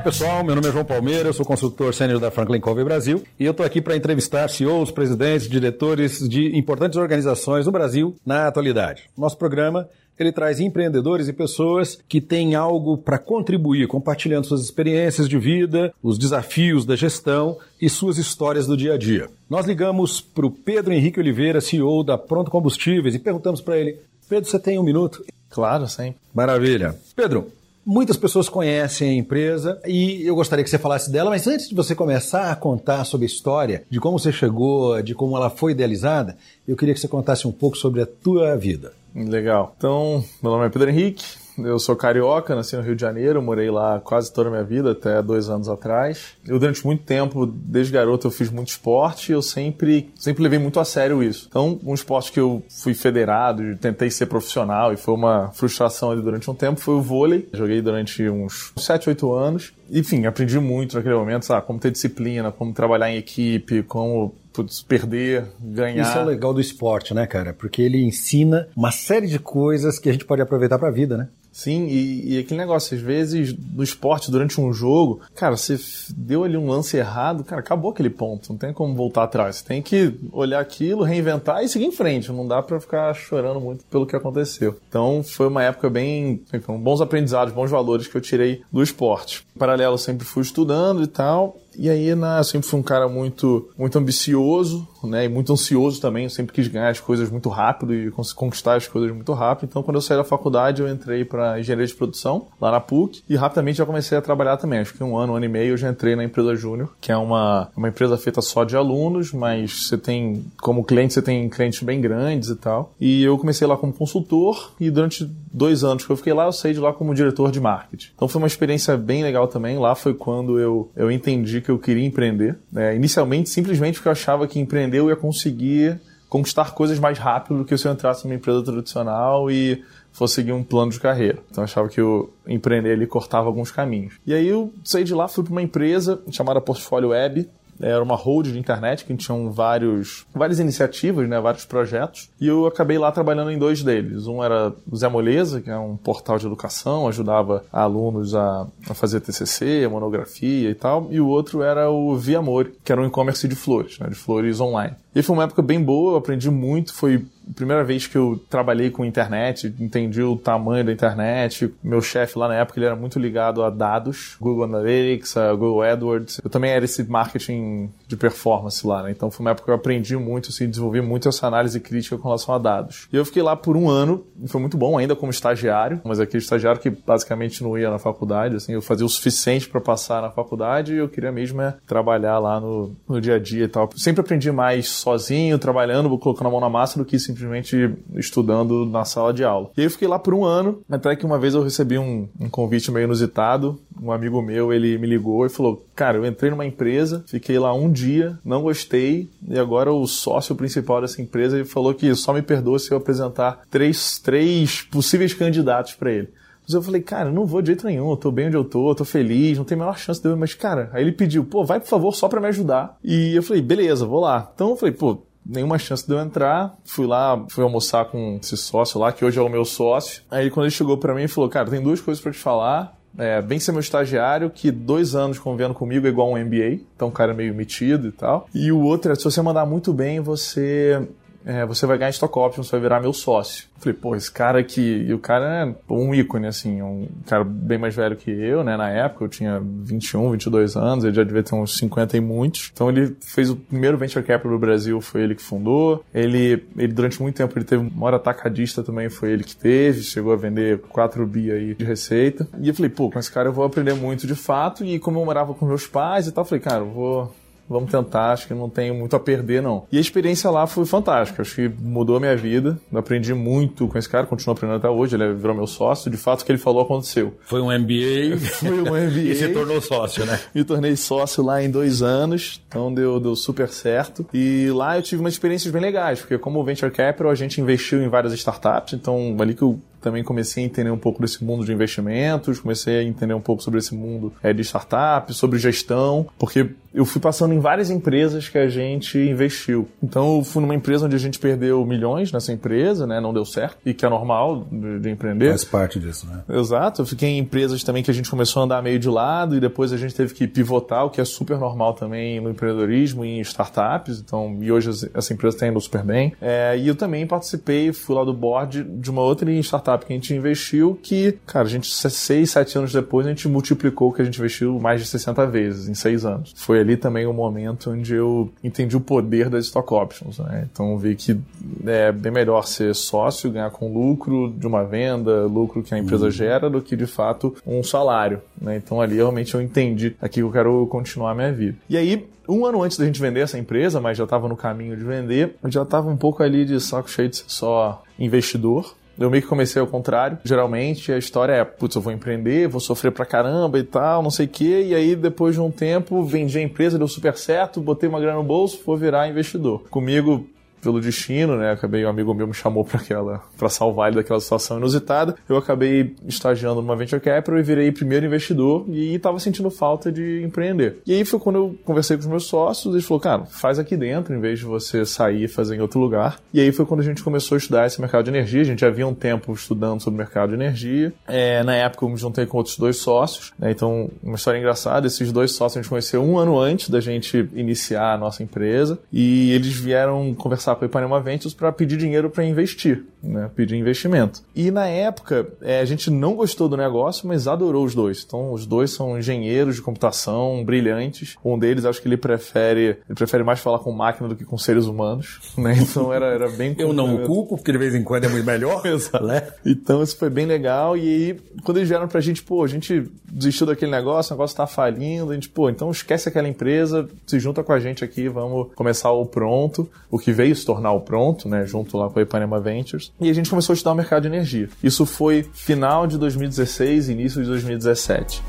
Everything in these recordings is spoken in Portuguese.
Olá pessoal, meu nome é João Palmeira, eu sou consultor sênior da Franklin Covey Brasil e eu estou aqui para entrevistar CEOs, presidentes, diretores de importantes organizações no Brasil na atualidade. Nosso programa ele traz empreendedores e pessoas que têm algo para contribuir, compartilhando suas experiências de vida, os desafios da gestão e suas histórias do dia a dia. Nós ligamos para o Pedro Henrique Oliveira, CEO da Pronto Combustíveis, e perguntamos para ele: Pedro, você tem um minuto? Claro, sim. Maravilha. Pedro, Muitas pessoas conhecem a empresa e eu gostaria que você falasse dela, mas antes de você começar a contar sobre a história, de como você chegou, de como ela foi idealizada, eu queria que você contasse um pouco sobre a tua vida. Legal. Então, meu nome é Pedro Henrique, eu sou carioca, nasci no Rio de Janeiro, morei lá quase toda a minha vida, até dois anos atrás. Eu, durante muito tempo, desde garoto, eu fiz muito esporte e eu sempre, sempre levei muito a sério isso. Então, um esporte que eu fui federado, tentei ser profissional e foi uma frustração ali durante um tempo, foi o vôlei. Joguei durante uns 7, 8 anos. Enfim, aprendi muito naquele momento, sabe? Como ter disciplina, como trabalhar em equipe, como putz, perder, ganhar. Isso é o legal do esporte, né, cara? Porque ele ensina uma série de coisas que a gente pode aproveitar para a vida, né? Sim, e, e, aquele negócio, às vezes, no esporte, durante um jogo, cara, você deu ali um lance errado, cara, acabou aquele ponto, não tem como voltar atrás. Você tem que olhar aquilo, reinventar e seguir em frente. Não dá para ficar chorando muito pelo que aconteceu. Então, foi uma época bem. Enfim, bons aprendizados, bons valores que eu tirei do esporte. Em paralelo, eu sempre fui estudando e tal. E aí, né, eu sempre fui um cara muito, muito ambicioso, né, e muito ansioso também. Eu sempre quis ganhar as coisas muito rápido e conquistar as coisas muito rápido. Então, quando eu saí da faculdade, eu entrei para engenharia de produção lá na PUC e rapidamente já comecei a trabalhar também. Acho que um ano, um ano e meio, eu já entrei na empresa Júnior, que é uma, uma empresa feita só de alunos, mas você tem, como cliente, você tem clientes bem grandes e tal. E eu comecei lá como consultor e durante dois anos que eu fiquei lá, eu saí de lá como diretor de marketing. Então, foi uma experiência bem legal também. Lá foi quando eu, eu entendi que eu queria empreender. É, inicialmente, simplesmente porque eu achava que empreender eu ia conseguir conquistar coisas mais rápido do que se eu entrasse numa empresa tradicional e fosse seguir um plano de carreira. Então eu achava que o empreender ali cortava alguns caminhos. E aí eu saí de lá, fui para uma empresa chamada Portfólio Web, era uma hold de internet que tinham vários, várias iniciativas, né, vários projetos, e eu acabei lá trabalhando em dois deles. Um era o Zé Moleza, que é um portal de educação, ajudava alunos a, a fazer TCC, monografia e tal, e o outro era o Via Amor, que era um e-commerce de flores, né, de flores online. E foi uma época bem boa, eu aprendi muito, foi a primeira vez que eu trabalhei com internet, entendi o tamanho da internet. Meu chefe lá na época ele era muito ligado a dados, Google Analytics, Google AdWords. Eu também era esse marketing de performance lá, né? Então foi uma época que eu aprendi muito, assim, desenvolvi muito essa análise crítica com relação a dados. E eu fiquei lá por um ano, e foi muito bom ainda como estagiário, mas aquele estagiário que basicamente não ia na faculdade, assim, eu fazia o suficiente para passar na faculdade e eu queria mesmo é trabalhar lá no, no dia a dia e tal. Sempre aprendi mais sozinho, trabalhando, colocando a mão na massa, do que simplesmente estudando na sala de aula. E aí eu fiquei lá por um ano, até que uma vez eu recebi um, um convite meio inusitado. Um amigo meu, ele me ligou e falou: Cara, eu entrei numa empresa, fiquei lá um dia, não gostei, e agora o sócio principal dessa empresa ele falou que só me perdoa se eu apresentar três, três possíveis candidatos para ele. Mas eu falei, cara, não vou de jeito nenhum, eu tô bem onde eu tô, eu tô feliz, não tem a menor chance de eu. Mas, cara, aí ele pediu, pô, vai por favor só pra me ajudar. E eu falei, beleza, vou lá. Então eu falei, pô, nenhuma chance de eu entrar. Fui lá, fui almoçar com esse sócio lá, que hoje é o meu sócio. Aí quando ele chegou para mim, ele falou, cara, tem duas coisas para te falar. É, vem ser meu estagiário, que dois anos convivendo comigo é igual um MBA, então o cara é meio metido e tal. E o outro é, se você mandar muito bem, você é, você vai ganhar stock options, você vai virar meu sócio. Falei, pô, esse cara aqui. E o cara é um ícone, assim, um cara bem mais velho que eu, né? Na época, eu tinha 21, 22 anos, ele já devia ter uns 50 e muitos. Então ele fez o primeiro venture capital do Brasil, foi ele que fundou. Ele, ele durante muito tempo, ele teve uma hora atacadista também, foi ele que teve, chegou a vender 4 bi aí de receita. E eu falei, pô, com esse cara eu vou aprender muito de fato. E como eu morava com meus pais e tal, eu falei, cara, eu vou vamos tentar, acho que não tenho muito a perder, não. E a experiência lá foi fantástica, acho que mudou a minha vida, aprendi muito com esse cara, continuo aprendendo até hoje, ele virou meu sócio, de fato o que ele falou aconteceu. Foi um MBA. Foi um MBA. e se tornou sócio, né? Me tornei sócio lá em dois anos, então deu, deu super certo. E lá eu tive umas experiências bem legais, porque como Venture Capital a gente investiu em várias startups, então ali que eu também comecei a entender um pouco desse mundo de investimentos, comecei a entender um pouco sobre esse mundo é, de startups, sobre gestão, porque eu fui passando em várias empresas que a gente investiu. Então eu fui numa empresa onde a gente perdeu milhões nessa empresa, né? Não deu certo, e que é normal de, de empreender. Faz parte disso, né? Exato. Eu fiquei em empresas também que a gente começou a andar meio de lado e depois a gente teve que pivotar, o que é super normal também no empreendedorismo e em startups. Então, e hoje essa empresa está indo super bem. É, e eu também participei, fui lá do board de uma outra startup startup que a gente investiu que, cara, a gente, seis, sete anos depois, a gente multiplicou o que a gente investiu mais de 60 vezes em seis anos. Foi ali também o momento onde eu entendi o poder das stock options, né? Então vi que é bem melhor ser sócio, ganhar com lucro de uma venda, lucro que a empresa uhum. gera, do que de fato um salário, né? Então ali realmente eu entendi aqui que eu quero continuar a minha vida. E aí, um ano antes da gente vender essa empresa, mas já estava no caminho de vender, eu já estava um pouco ali de saco cheio de ser só investidor. Eu meio que comecei ao contrário. Geralmente a história é, putz, eu vou empreender, vou sofrer pra caramba e tal, não sei o quê. E aí, depois de um tempo, vendi a empresa, deu super certo, botei uma grana no bolso, vou virar investidor. Comigo, pelo destino, né? Acabei, um amigo meu me chamou para aquela, para salvar ele daquela situação inusitada. Eu acabei estagiando numa venture capital e virei primeiro investidor e estava sentindo falta de empreender. E aí foi quando eu conversei com os meus sócios, eles falou, cara, faz aqui dentro em vez de você sair e fazer em outro lugar. E aí foi quando a gente começou a estudar esse mercado de energia. A gente já havia um tempo estudando sobre o mercado de energia. É, na época eu me juntei com outros dois sócios, né? Então, uma história engraçada, esses dois sócios a gente conheceu um ano antes da gente iniciar a nossa empresa e eles vieram conversar conversar com a Ipanema Ventures para pedir dinheiro para investir, né? pedir investimento. E na época, é, a gente não gostou do negócio, mas adorou os dois. Então, os dois são engenheiros de computação brilhantes. Um deles, acho que ele prefere, ele prefere mais falar com máquina do que com seres humanos. Né? Então, era, era bem... Eu não o culpo, porque de vez em quando é muito melhor. Exato. Né? Então, isso foi bem legal. E aí, quando eles vieram pra gente, pô, a gente desistiu daquele negócio, o negócio tá falindo. A gente, pô, então esquece aquela empresa, se junta com a gente aqui, vamos começar o pronto. O que veio se tornar o pronto, né, junto lá com a Ipanema Ventures, e a gente começou a estudar o mercado de energia. Isso foi final de 2016, início de 2017.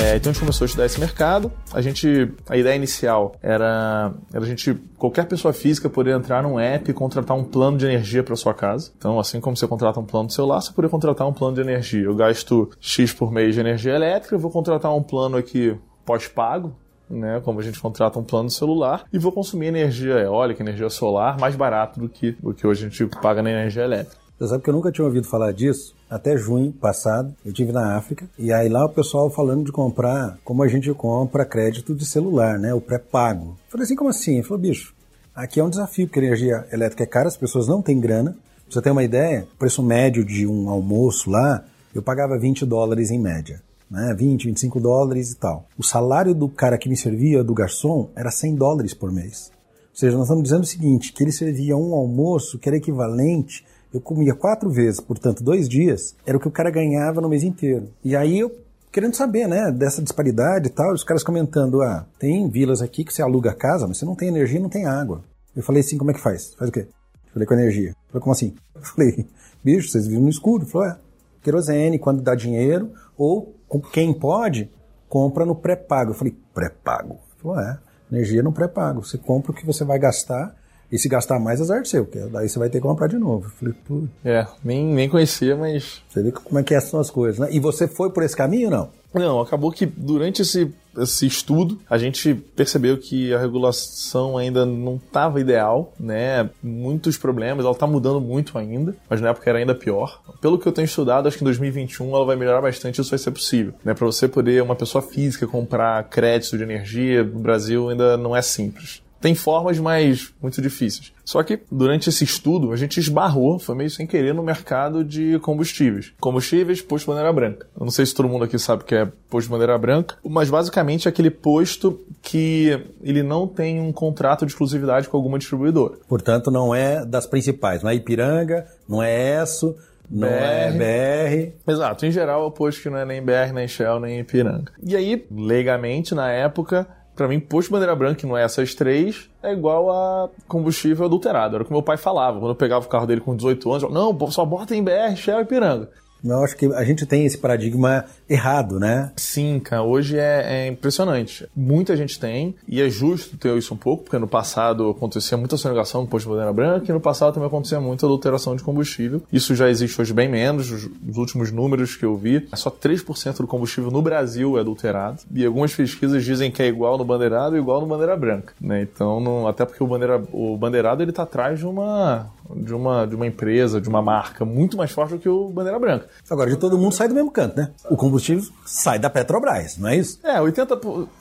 É, então a gente começou a estudar esse mercado. A gente, a ideia inicial era, era a gente, qualquer pessoa física poder entrar num app e contratar um plano de energia para sua casa. Então, assim como você contrata um plano de celular, você poder contratar um plano de energia. Eu gasto X por mês de energia elétrica, eu vou contratar um plano aqui pós-pago, né, como a gente contrata um plano celular, e vou consumir energia eólica, energia solar, mais barato do que o que hoje a gente paga na energia elétrica. Você sabe que eu nunca tinha ouvido falar disso? Até junho passado, eu tive na África, e aí lá o pessoal falando de comprar como a gente compra crédito de celular, né? O pré-pago. Falei assim, como assim? Ele falou, bicho, aqui é um desafio, porque a energia elétrica é cara, as pessoas não têm grana. Pra você ter uma ideia, o preço médio de um almoço lá, eu pagava 20 dólares em média. Né, 20, 25 dólares e tal. O salário do cara que me servia, do garçom, era 100 dólares por mês. Ou seja, nós estamos dizendo o seguinte, que ele servia um almoço que era equivalente eu comia quatro vezes, portanto, dois dias, era o que o cara ganhava no mês inteiro. E aí eu querendo saber, né, dessa disparidade e tal, os caras comentando, ah, tem vilas aqui que você aluga a casa, mas você não tem energia não tem água. Eu falei assim, como é que faz? Faz o quê? Eu falei, com energia. Eu falei, como assim? Eu falei, bicho, vocês vivem no escuro. Ele falou, é, querosene, quando dá dinheiro, ou quem pode, compra no pré-pago. Eu falei, pré-pago? Ele falou, é, energia no pré-pago. Você compra o que você vai gastar e se gastar mais, azar seu, porque daí você vai ter que comprar de novo. Eu falei, pô. É, nem, nem conhecia, mas. Você vê como é que são as coisas, né? E você foi por esse caminho ou não? Não, acabou que durante esse, esse estudo a gente percebeu que a regulação ainda não estava ideal, né? Muitos problemas, ela está mudando muito ainda, mas na época era ainda pior. Pelo que eu tenho estudado, acho que em 2021 ela vai melhorar bastante, isso vai ser possível, né? Para você poder uma pessoa física comprar crédito de energia no Brasil ainda não é simples. Tem formas, mas muito difíceis. Só que durante esse estudo a gente esbarrou, foi meio sem querer, no mercado de combustíveis. Combustíveis, posto de bandeira branca. Eu não sei se todo mundo aqui sabe o que é posto de bandeira branca, mas basicamente é aquele posto que ele não tem um contrato de exclusividade com alguma distribuidora. Portanto, não é das principais, não é Ipiranga, não é ESSO, não BR. é BR. Exato, em geral é o posto que não é nem BR, nem Shell, nem Ipiranga. E aí, legalmente, na época, para mim, posto de bandeira branca, que não é essas três, é igual a combustível adulterado. Era o que meu pai falava. Quando eu pegava o carro dele com 18 anos, eu, não, só bota em BR, Shell e Ipiranga. Eu acho que a gente tem esse paradigma errado, né? Sim, cara. Hoje é, é, impressionante. Muita gente tem, e é justo ter isso um pouco, porque no passado acontecia muita sonegação no posto de bandeira branca, e no passado também acontecia muita adulteração de combustível. Isso já existe hoje bem menos. Os, os últimos números que eu vi, é só 3% do combustível no Brasil é adulterado. E algumas pesquisas dizem que é igual no bandeirado e igual no bandeira branca. Né? Então, não, até porque o, bandeira, o bandeirado ele tá atrás de uma, de uma, de uma empresa, de uma marca muito mais forte do que o bandeira branca. Agora, de todo mundo sai do mesmo canto, né? O combustível sai da Petrobras, não é isso? É, 80,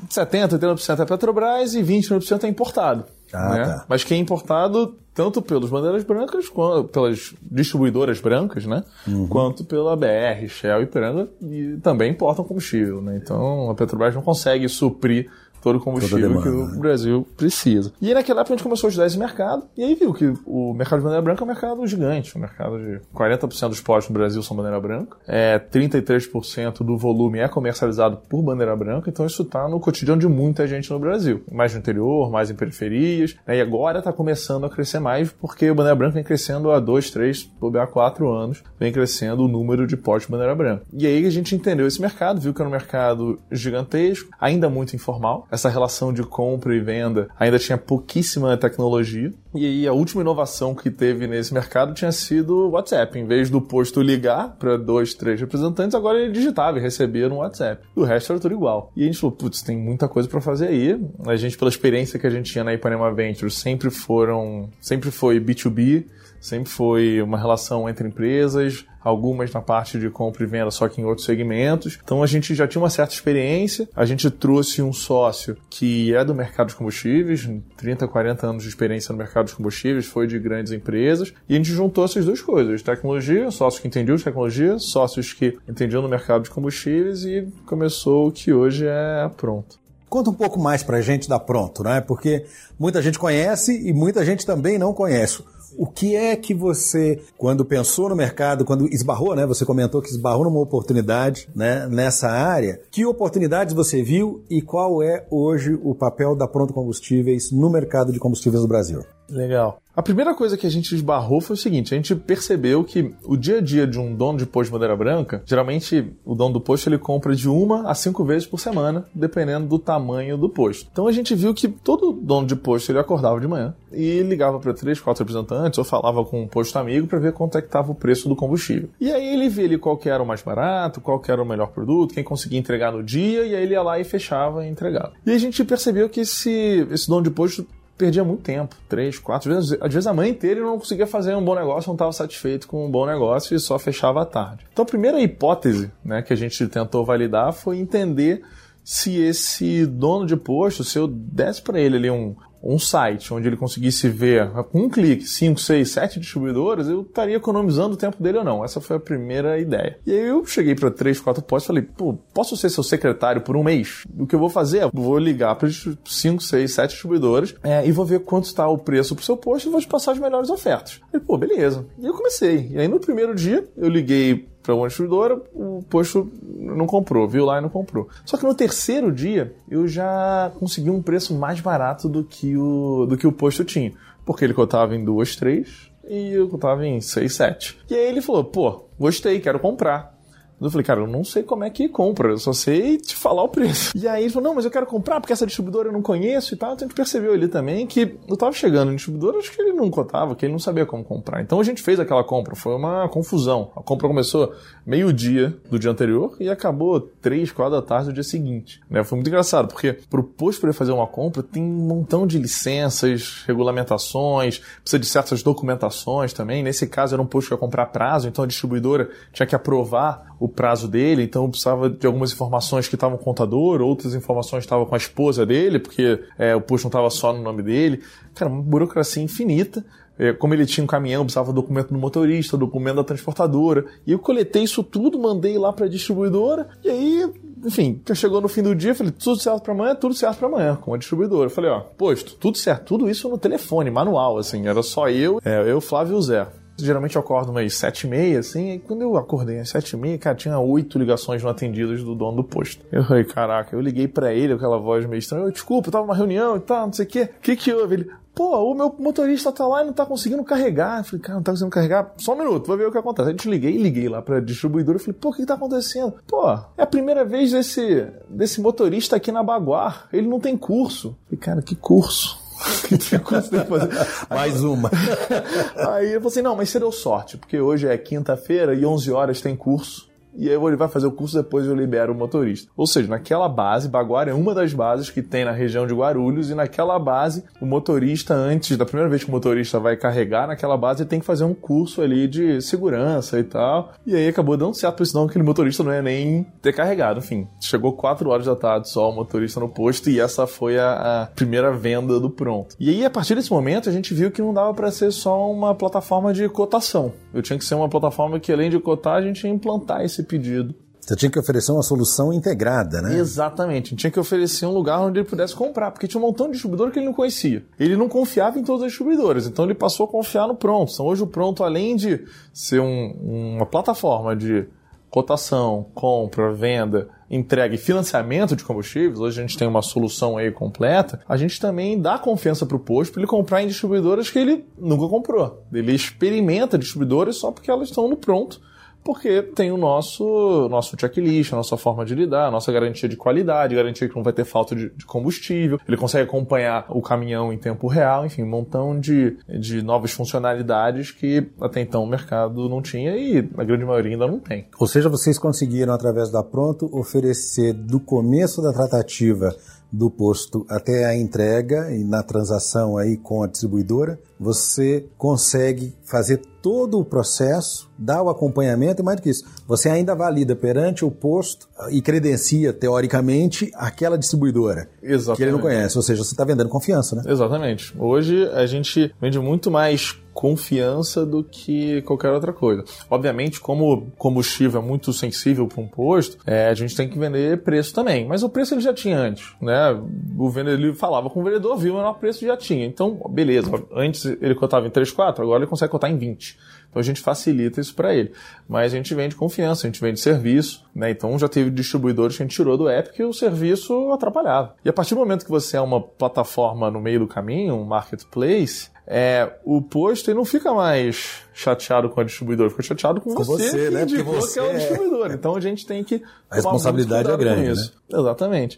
70, 80% é Petrobras e 20% é importado. Ah, né? tá. Mas que é importado tanto pelas bandeiras brancas, quanto pelas distribuidoras brancas, né? Uhum. Quanto pela BR, Shell e Piranga, e também importam combustível, né? Então a Petrobras não consegue suprir todo o combustível demanda, que o né? Brasil precisa. E aí naquela época a gente começou a estudar esse mercado e aí viu que o mercado de bandeira branca é um mercado gigante, um mercado de 40% dos postos no Brasil são bandeira branca, é 33% do volume é comercializado por bandeira branca, então isso está no cotidiano de muita gente no Brasil, mais no interior, mais em periferias, né? e agora está começando a crescer mais porque o bandeira branca vem crescendo há 2, 3, há 4 anos, vem crescendo o número de postos de bandeira branca. E aí a gente entendeu esse mercado, viu que era um mercado gigantesco, ainda muito informal, essa relação de compra e venda ainda tinha pouquíssima tecnologia. E aí a última inovação que teve nesse mercado tinha sido o WhatsApp. Em vez do posto ligar para dois, três representantes, agora ele digitava e recebia no WhatsApp. E o resto era tudo igual. E a gente falou, putz, tem muita coisa para fazer aí. A gente, pela experiência que a gente tinha na Ipanema Ventures, sempre foram, sempre foi B2B, sempre foi uma relação entre empresas, algumas na parte de compra e venda, só que em outros segmentos. Então a gente já tinha uma certa experiência. A gente trouxe um sócio que é do mercado de combustíveis, 30, 40 anos de experiência no mercado de combustíveis, foi de grandes empresas, e a gente juntou essas duas coisas: tecnologia, sócios que entendiam de tecnologia, sócios que entendiam no mercado de combustíveis, e começou o que hoje é pronto. Conta um pouco mais para a gente da Pronto, né? Porque muita gente conhece e muita gente também não conhece. O que é que você, quando pensou no mercado, quando esbarrou, né? Você comentou que esbarrou numa oportunidade né, nessa área. Que oportunidades você viu e qual é hoje o papel da Pronto Combustíveis no mercado de combustíveis do Brasil? Legal. A primeira coisa que a gente esbarrou foi o seguinte: a gente percebeu que o dia a dia de um dono de posto de bandeira branca, geralmente o dono do posto ele compra de uma a cinco vezes por semana, dependendo do tamanho do posto. Então a gente viu que todo dono de posto ele acordava de manhã e ligava para três, quatro representantes ou falava com um posto amigo para ver quanto é que estava o preço do combustível. E aí ele via qual que era o mais barato, qual que era o melhor produto, quem conseguia entregar no dia, e aí ele ia lá e fechava e entregava. E a gente percebeu que esse, esse dono de posto perdia muito tempo, três, quatro vezes, às vezes a manhã inteira não conseguia fazer um bom negócio, não estava satisfeito com um bom negócio e só fechava à tarde. Então a primeira hipótese né, que a gente tentou validar foi entender se esse dono de posto, se eu desse para ele ali um, um site onde ele conseguisse ver com um clique 5, 6, 7 distribuidores, eu estaria economizando o tempo dele ou não. Essa foi a primeira ideia. E aí eu cheguei para 3, 4 postos e falei, pô, posso ser seu secretário por um mês? O que eu vou fazer é, vou ligar para 5, 6, 7 distribuidores é, e vou ver quanto está o preço pro seu posto e vou te passar as melhores ofertas. E, pô, beleza. E eu comecei. E aí no primeiro dia eu liguei para uma distribuidora, o posto não comprou, viu lá e não comprou. Só que no terceiro dia eu já consegui um preço mais barato do que o, do que o posto tinha. Porque ele cotava em duas, três e eu cotava em seis, sete. E aí ele falou: pô, gostei, quero comprar. Eu falei, cara, eu não sei como é que compra, eu só sei te falar o preço. E aí ele falou, não, mas eu quero comprar porque essa distribuidora eu não conheço e tal. Então a gente percebeu ali também que eu tava chegando em distribuidora, acho que ele não cotava, que ele não sabia como comprar. Então a gente fez aquela compra, foi uma confusão. A compra começou meio-dia do dia anterior e acabou três, quatro da tarde do dia seguinte. Né? Foi muito engraçado, porque pro posto poder fazer uma compra tem um montão de licenças, regulamentações, precisa de certas documentações também. Nesse caso era um posto que ia comprar prazo, então a distribuidora tinha que aprovar o prazo dele, então eu precisava de algumas informações que estavam com o contador, outras informações estavam com a esposa dele, porque é, o posto não estava só no nome dele. Cara, uma burocracia infinita. É, como ele tinha um caminhão, precisava do documento do motorista, documento da transportadora. E eu coletei isso tudo, mandei lá para a distribuidora, e aí, enfim, chegou no fim do dia, falei, tudo certo para amanhã, tudo certo para amanhã, com a distribuidora. Falei, ó, posto, tudo certo, tudo isso no telefone, manual, assim, era só eu, é, eu, Flávio e o Zé. Geralmente eu acordo umas sete e meia, assim, e quando eu acordei às sete e meia, cara, tinha oito ligações não atendidas do dono do posto. Eu falei, caraca, eu liguei para ele, aquela voz meio estranha, desculpa, eu tava numa reunião e tal, não sei o quê. O que que houve? Ele, pô, o meu motorista tá lá e não tá conseguindo carregar. Eu falei, cara, não tá conseguindo carregar? Só um minuto, vou ver o que acontece. A gente liguei, liguei lá pra distribuidora e falei, pô, o que, que tá acontecendo? Pô, é a primeira vez desse, desse motorista aqui na Baguar. Ele não tem curso. Eu falei, cara, que curso? Mais uma. Aí eu falei assim, não, mas você deu sorte, porque hoje é quinta-feira e 11 horas tem curso e aí ele vai fazer o curso depois eu libero o motorista. Ou seja, naquela base, Baguara é uma das bases que tem na região de Guarulhos e naquela base o motorista antes da primeira vez que o motorista vai carregar naquela base ele tem que fazer um curso ali de segurança e tal. E aí acabou dando certo, porque senão aquele motorista não ia nem ter carregado. Enfim, chegou 4 horas da tarde só o motorista no posto e essa foi a, a primeira venda do pronto. E aí a partir desse momento a gente viu que não dava para ser só uma plataforma de cotação. Eu tinha que ser uma plataforma que além de cotar a gente ia implantar esse pedido. Você tinha que oferecer uma solução integrada, né? Exatamente. Tinha que oferecer um lugar onde ele pudesse comprar, porque tinha um montão de distribuidor que ele não conhecia. Ele não confiava em todas as distribuidoras, então ele passou a confiar no Pronto. Então hoje o Pronto, além de ser um, uma plataforma de cotação, compra, venda, entrega e financiamento de combustíveis, hoje a gente tem uma solução aí completa, a gente também dá confiança para o posto para ele comprar em distribuidoras que ele nunca comprou. Ele experimenta distribuidoras só porque elas estão no pronto porque tem o nosso, nosso checklist, a nossa forma de lidar, a nossa garantia de qualidade, garantia que não vai ter falta de, de, combustível, ele consegue acompanhar o caminhão em tempo real, enfim, um montão de, de novas funcionalidades que até então o mercado não tinha e a grande maioria ainda não tem. Ou seja, vocês conseguiram, através da Pronto, oferecer do começo da tratativa do posto até a entrega e na transação aí com a distribuidora, você consegue fazer todo o processo, dar o acompanhamento e mais do que isso, você ainda valida perante o posto e credencia, teoricamente, aquela distribuidora Exatamente. que ele não conhece. Ou seja, você está vendendo confiança, né? Exatamente. Hoje a gente vende muito mais confiança do que qualquer outra coisa. Obviamente, como combustível é muito sensível para um posto, é, a gente tem que vender preço também. Mas o preço ele já tinha antes, né? O vendedor ele falava com o vendedor, viu o menor preço já tinha. Então, beleza. Antes ele cotava em 3, 4, agora ele consegue cotar em 20. Então a gente facilita isso para ele. Mas a gente vende confiança, a gente vende serviço, né? Então já teve distribuidores que a gente tirou do app que o serviço atrapalhava. E a partir do momento que você é uma plataforma no meio do caminho, um marketplace, é, o posto ele não fica mais chateado com a distribuidora, fica chateado com, com você, você, né? Porque você que é o distribuidor. Então a gente tem que. A responsabilidade é grande. Né? Exatamente.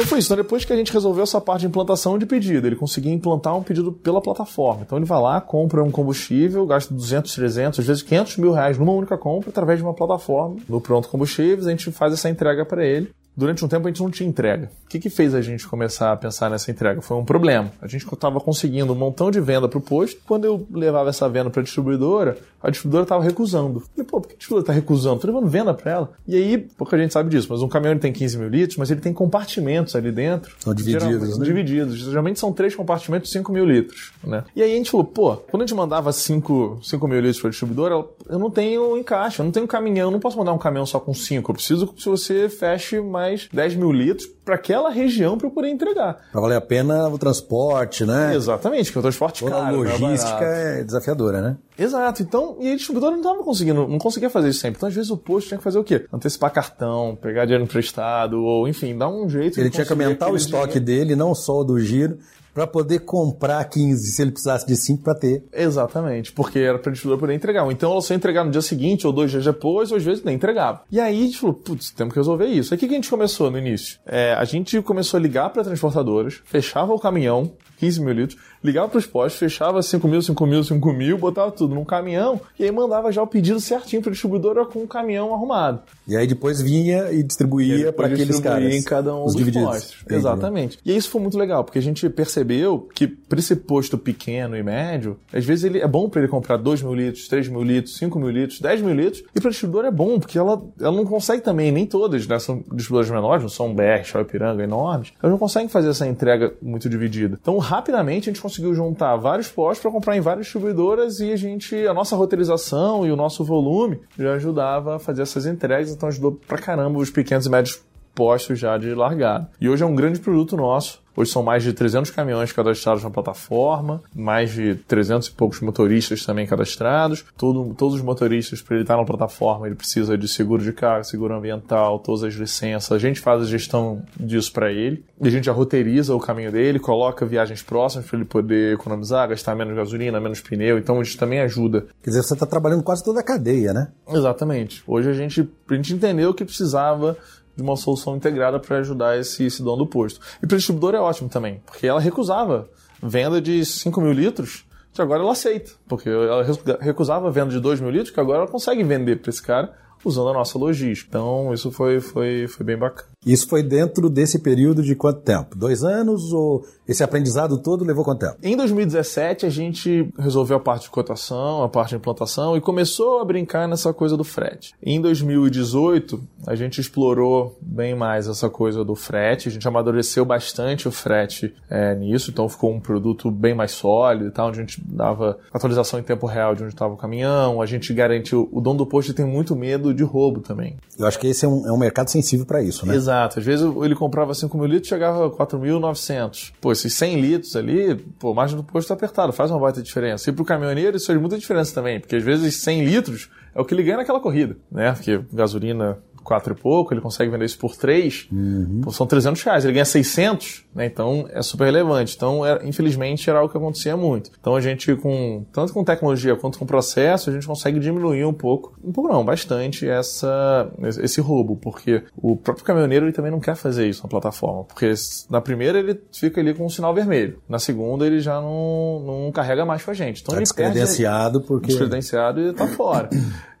Então foi isso. Então, depois que a gente resolveu essa parte de implantação de pedido, ele conseguia implantar um pedido pela plataforma. Então ele vai lá, compra um combustível, gasta 200, 300, às vezes 500 mil reais numa única compra através de uma plataforma. No Pronto Combustíveis, a gente faz essa entrega para ele durante um tempo a gente não tinha entrega. O que, que fez a gente começar a pensar nessa entrega? Foi um problema. A gente estava conseguindo um montão de venda para o posto. Quando eu levava essa venda para a distribuidora, a distribuidora estava recusando. Falei, pô, por que a distribuidora está recusando? Estou levando venda para ela. E aí, pouca gente sabe disso, mas um caminhão tem 15 mil litros, mas ele tem compartimentos ali dentro. São divididos, né? Divididos. Geralmente são três compartimentos de 5 mil litros. Né? E aí a gente falou, pô, quando a gente mandava 5, 5 mil litros para a distribuidora, eu não tenho encaixe, eu não tenho caminhão, eu não posso mandar um caminhão só com 5. Eu preciso que você feche mais 10 mil litros para aquela região para eu poder entregar. Para valer a pena o transporte, né? Exatamente, que o transporte Toda caro. A é logística é, é desafiadora, né? Exato. Então, e a distribuidora não estava conseguindo, não conseguia fazer isso sempre. Então, às vezes, o posto tinha que fazer o quê? Antecipar cartão, pegar dinheiro emprestado, ou enfim, dar um jeito Ele tinha que aumentar o estoque dinheiro. dele, não só o do giro, para poder comprar 15, se ele precisasse de 5 para ter. Exatamente, porque era para a distribuidora poder entregar. Então ela só entregar no dia seguinte ou dois dias depois, ou às vezes nem entregava. E aí a gente falou, putz, temos que resolver isso. Aí o que a gente começou no início? É, a gente começou a ligar para transportadoras, fechava o caminhão, 15 mil litros, ligava para os postos, fechava 5 mil, 5 mil, 5 mil, botava tudo num caminhão e aí mandava já o pedido certinho para a distribuidora com o caminhão arrumado. E aí depois vinha e distribuía para aqueles caras. em cada um os dos divididos. postos. Entendi. Exatamente. E isso foi muito legal, porque a gente percebeu que para esse posto pequeno e médio, às vezes ele é bom para ele comprar 2 mil litros, 3 mil litros, 5 mil litros, 10 mil litros, e para a distribuidora é bom, porque ela, ela não consegue também, nem todas, né? São distribuidoras menores, não são BR, Show Piranga enormes, elas não conseguem fazer essa entrega muito dividida. Então, rapidamente, a gente conseguiu juntar vários postos para comprar em várias distribuidoras e a gente, a nossa roteirização e o nosso volume já ajudava a fazer essas entregas, então ajudou pra caramba os pequenos e médios postos já de largada. E hoje é um grande produto nosso. Hoje são mais de 300 caminhões cadastrados na plataforma, mais de 300 e poucos motoristas também cadastrados. Todo, todos os motoristas, para ele estar na plataforma, ele precisa de seguro de carga, seguro ambiental, todas as licenças. A gente faz a gestão disso para ele. E a gente já roteiriza o caminho dele, coloca viagens próximas para ele poder economizar, gastar menos gasolina, menos pneu. Então isso também ajuda. Quer dizer, você está trabalhando quase toda a cadeia, né? Exatamente. Hoje a gente, a gente entendeu que precisava de uma solução integrada para ajudar esse, esse dono do posto. E para o distribuidor é ótimo também, porque ela recusava venda de 5 mil litros, que agora ela aceita, porque ela recusava venda de 2 mil litros, que agora ela consegue vender para esse cara usando a nossa logística. Então, isso foi, foi, foi bem bacana. Isso foi dentro desse período de quanto tempo? Dois anos ou esse aprendizado todo levou quanto tempo? Em 2017, a gente resolveu a parte de cotação, a parte de implantação e começou a brincar nessa coisa do frete. Em 2018, a gente explorou bem mais essa coisa do frete, a gente amadureceu bastante o frete é, nisso, então ficou um produto bem mais sólido e tal, onde a gente dava atualização em tempo real de onde estava o caminhão, a gente garantiu, o dono do posto tem muito medo de roubo também. Eu acho que esse é um, é um mercado sensível para isso, né? Exato. Exato. Às vezes ele comprava 5 mil litros chegava a 4.900. Pô, esses 100 litros ali, pô, a margem do posto está apertada, faz uma baita diferença. E para o caminhoneiro isso faz muita diferença também, porque às vezes 100 litros é o que ele ganha naquela corrida, né? Porque gasolina quatro e pouco, ele consegue vender isso por três, uhum. são 300 reais, ele ganha 600, né? Então é super relevante. Então, é, infelizmente, era algo que acontecia muito. Então a gente, com tanto com tecnologia quanto com processo, a gente consegue diminuir um pouco, um pouco não, bastante essa, esse roubo, porque o próprio caminhoneiro ele também não quer fazer isso na plataforma, porque na primeira ele fica ali com um sinal vermelho, na segunda ele já não, não carrega mais com a gente. Então tá ele descredenciado perde, porque descredenciado e tá fora.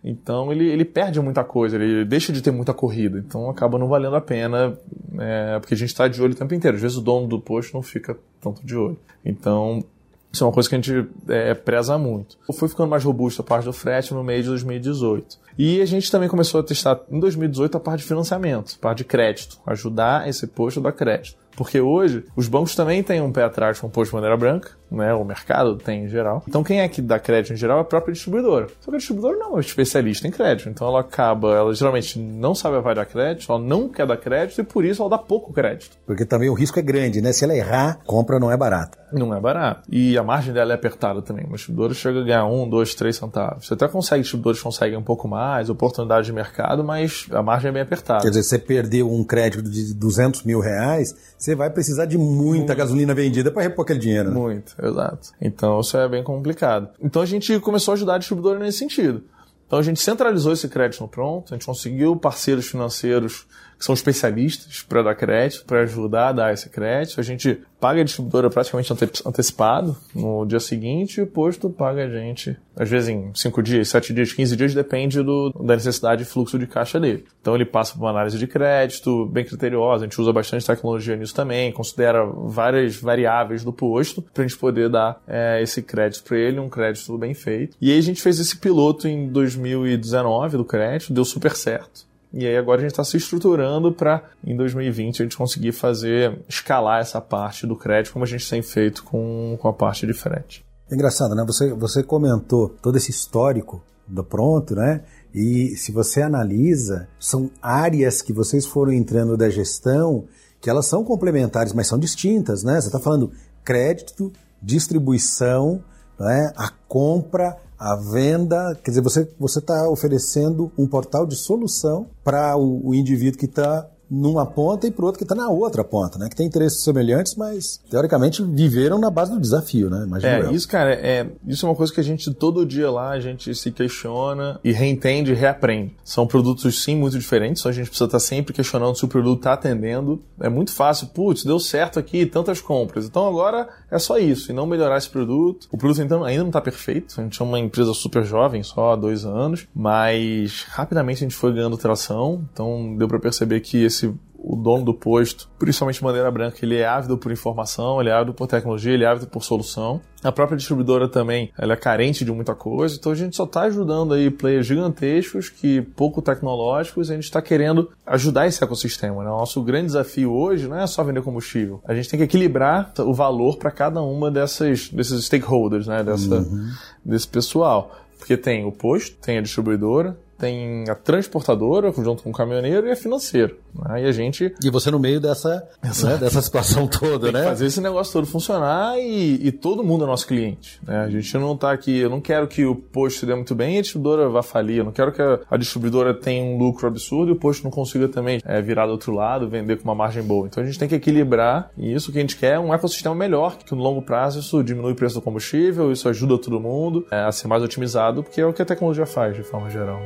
Então ele, ele perde muita coisa, ele deixa de ter muita corrida. Então acaba não valendo a pena, é, porque a gente está de olho o tempo inteiro. Às vezes o dono do posto não fica tanto de olho. Então isso é uma coisa que a gente é, preza muito. Foi ficando mais robusto a parte do frete no meio de 2018. E a gente também começou a testar em 2018 a parte de financiamento, a parte de crédito, ajudar esse posto a dar crédito. Porque hoje os bancos também têm um pé atrás com o posto de maneira branca, né? O mercado tem em geral. Então quem é que dá crédito em geral é a própria distribuidora. Só que a distribuidora não é especialista em crédito. Então ela acaba, ela geralmente não sabe avaliar crédito, ela não quer dar crédito e por isso ela dá pouco crédito. Porque também o risco é grande, né? Se ela errar, compra não é barata. Não é barato. E a margem dela é apertada também. Uma distribuidora chega a ganhar um, dois, três centavos. Você até consegue, distribuidores conseguem um pouco mais, oportunidade de mercado, mas a margem é bem apertada. Quer dizer, você perdeu um crédito de 200 mil reais, você vai precisar de muita Muito. gasolina vendida para repor aquele dinheiro. Né? Muito, exato. Então isso é bem complicado. Então a gente começou a ajudar a distribuidora nesse sentido. Então a gente centralizou esse crédito no pronto, a gente conseguiu parceiros financeiros que são especialistas para dar crédito, para ajudar a dar esse crédito. A gente paga a distribuidora praticamente antecipado no dia seguinte e o posto paga a gente, às vezes em 5 dias, 7 dias, 15 dias, depende do, da necessidade de fluxo de caixa dele. Então ele passa por uma análise de crédito bem criteriosa, a gente usa bastante tecnologia nisso também, considera várias variáveis do posto para a gente poder dar é, esse crédito para ele, um crédito bem feito. E aí a gente fez esse piloto em 2019 do crédito, deu super certo. E aí agora a gente está se estruturando para, em 2020, a gente conseguir fazer, escalar essa parte do crédito, como a gente tem feito com, com a parte de frete. É engraçado, né? Você, você comentou todo esse histórico do pronto, né? E se você analisa, são áreas que vocês foram entrando da gestão que elas são complementares, mas são distintas, né? Você está falando crédito, distribuição, né? a compra, a venda, quer dizer, você está oferecendo um portal de solução para o, o, indivíduo que está numa ponta e para outro que está na outra ponta, né? Que tem interesses semelhantes, mas teoricamente viveram na base do desafio, né? Imagina é, eu. isso, cara, é, isso é uma coisa que a gente todo dia lá a gente se questiona e reentende e reaprende. São produtos sim muito diferentes, só a gente precisa estar tá sempre questionando se o produto está atendendo. É muito fácil, putz, deu certo aqui, tantas compras. Então agora é só isso e não melhorar esse produto. O produto então ainda não está perfeito. A gente é uma empresa super jovem, só há dois anos, mas rapidamente a gente foi ganhando tração. Então deu para perceber que esse esse o dono do posto, principalmente Bandeira Branca, ele é ávido por informação, ele é ávido por tecnologia, ele é ávido por solução. A própria distribuidora também, ela é carente de muita coisa, então a gente só está ajudando aí players gigantescos que pouco tecnológicos, e a gente está querendo ajudar esse ecossistema. Né? O nosso grande desafio hoje não é só vender combustível, a gente tem que equilibrar o valor para cada uma dessas desses stakeholders, né? Dessa, uhum. desse pessoal. Porque tem o posto, tem a distribuidora, tem a transportadora junto com o caminhoneiro e a financeira. Né? E a gente. E você no meio dessa, né, dessa situação toda, tem né? fazer esse negócio todo funcionar e, e, todo mundo é nosso cliente. Né? A gente não está aqui. Eu não quero que o posto se dê muito bem e a distribuidora vá falir. Eu não quero que a, a distribuidora tenha um lucro absurdo e o posto não consiga também é, virar do outro lado, vender com uma margem boa. Então a gente tem que equilibrar e isso que a gente quer é um ecossistema melhor, que no longo prazo isso diminui o preço do combustível, isso ajuda todo mundo é, a ser mais otimizado, porque é o que a tecnologia faz de forma geral.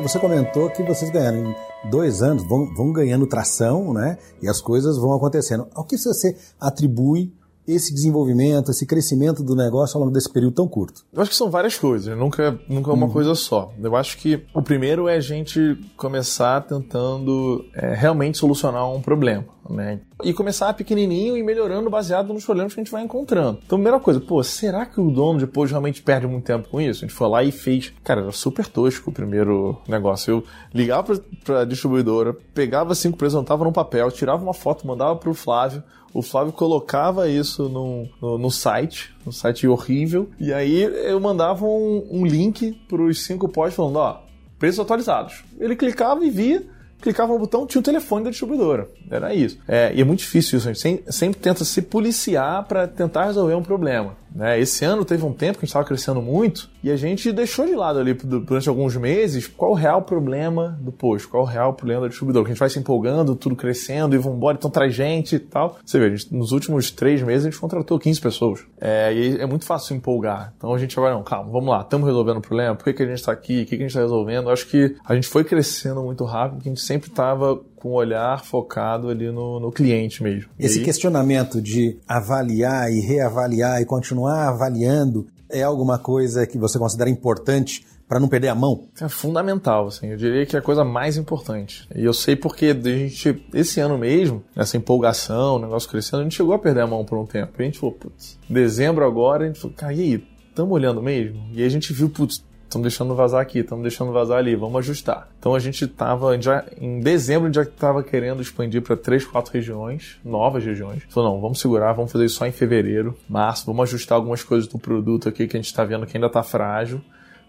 Você comentou que vocês ganharam em dois anos, vão, vão ganhando tração, né? E as coisas vão acontecendo. Ao que você atribui esse desenvolvimento, esse crescimento do negócio ao longo desse período tão curto? Eu acho que são várias coisas, nunca, nunca é uma uhum. coisa só. Eu acho que o primeiro é a gente começar tentando é, realmente solucionar um problema. Né? E começar pequenininho e melhorando baseado nos problemas que a gente vai encontrando. Então, primeira coisa, pô, será que o dono depois realmente perde muito tempo com isso? A gente foi lá e fez. Cara, era super tosco o primeiro negócio. Eu ligava pra, pra distribuidora, pegava cinco preços, anotava no papel, tirava uma foto, mandava pro Flávio. O Flávio colocava isso no, no, no site, um site horrível, e aí eu mandava um, um link para os cinco posts falando, ó, preços atualizados. Ele clicava e via, clicava no botão, tinha o telefone da distribuidora. Era isso. É, e é muito difícil isso. A gente sempre tenta se policiar para tentar resolver um problema. Né? Esse ano teve um tempo que a gente estava crescendo muito e a gente deixou de lado ali durante alguns meses qual o real problema do posto, qual o real problema do distribuidor. Que a gente vai se empolgando, tudo crescendo e vamos embora, então traz gente e tal. Você vê, gente, nos últimos três meses a gente contratou 15 pessoas. É, e é muito fácil se empolgar. Então a gente agora, não, calma, vamos lá, estamos resolvendo o problema, por que, que a gente está aqui, o que, que a gente está resolvendo? Eu acho que a gente foi crescendo muito rápido, porque a gente sempre estava com o olhar focado ali no, no cliente mesmo. Esse aí... questionamento de avaliar e reavaliar e continuar avaliando é alguma coisa que você considera importante para não perder a mão? É fundamental, assim. Eu diria que é a coisa mais importante. E eu sei porque a gente, esse ano mesmo, nessa empolgação, o negócio crescendo, a gente chegou a perder a mão por um tempo. E a gente falou, putz, dezembro agora, a gente falou, cara, e aí, estamos olhando mesmo? E aí a gente viu, putz, estamos deixando vazar aqui, estamos deixando vazar ali, vamos ajustar. Então a gente estava, já em dezembro, a gente já estava querendo expandir para três, quatro regiões, novas regiões. Falou, não, vamos segurar, vamos fazer isso só em fevereiro, março, vamos ajustar algumas coisas do produto aqui que a gente está vendo que ainda está frágil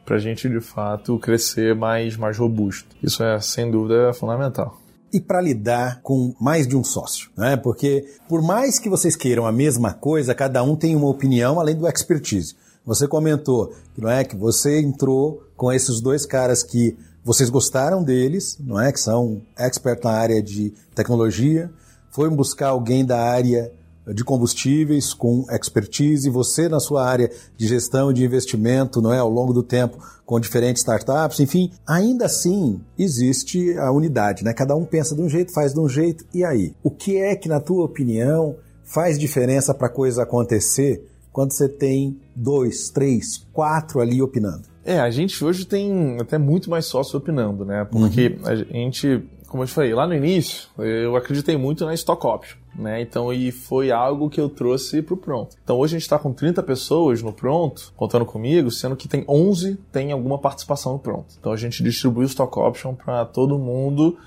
para a gente de fato crescer mais, mais robusto. Isso é sem dúvida fundamental e para lidar com mais de um sócio, né? Porque por mais que vocês queiram a mesma coisa, cada um tem uma opinião além do expertise. Você comentou, não é, que você entrou com esses dois caras que vocês gostaram deles, não é, que são expert na área de tecnologia, foi buscar alguém da área de combustíveis com expertise, você na sua área de gestão de investimento, não é, ao longo do tempo com diferentes startups, enfim, ainda assim existe a unidade, né? Cada um pensa de um jeito, faz de um jeito. E aí, o que é que na tua opinião faz diferença para a coisa acontecer quando você tem dois, três, quatro ali opinando? É, a gente hoje tem até muito mais sócios opinando, né? Porque uhum. a gente, como eu te falei, lá no início, eu acreditei muito na stock option. Né? Então, e foi algo que eu trouxe para o Pronto. Então, hoje a gente está com 30 pessoas no Pronto, contando comigo, sendo que tem 11 tem alguma participação no Pronto. Então, a gente distribui o Stock Option para todo mundo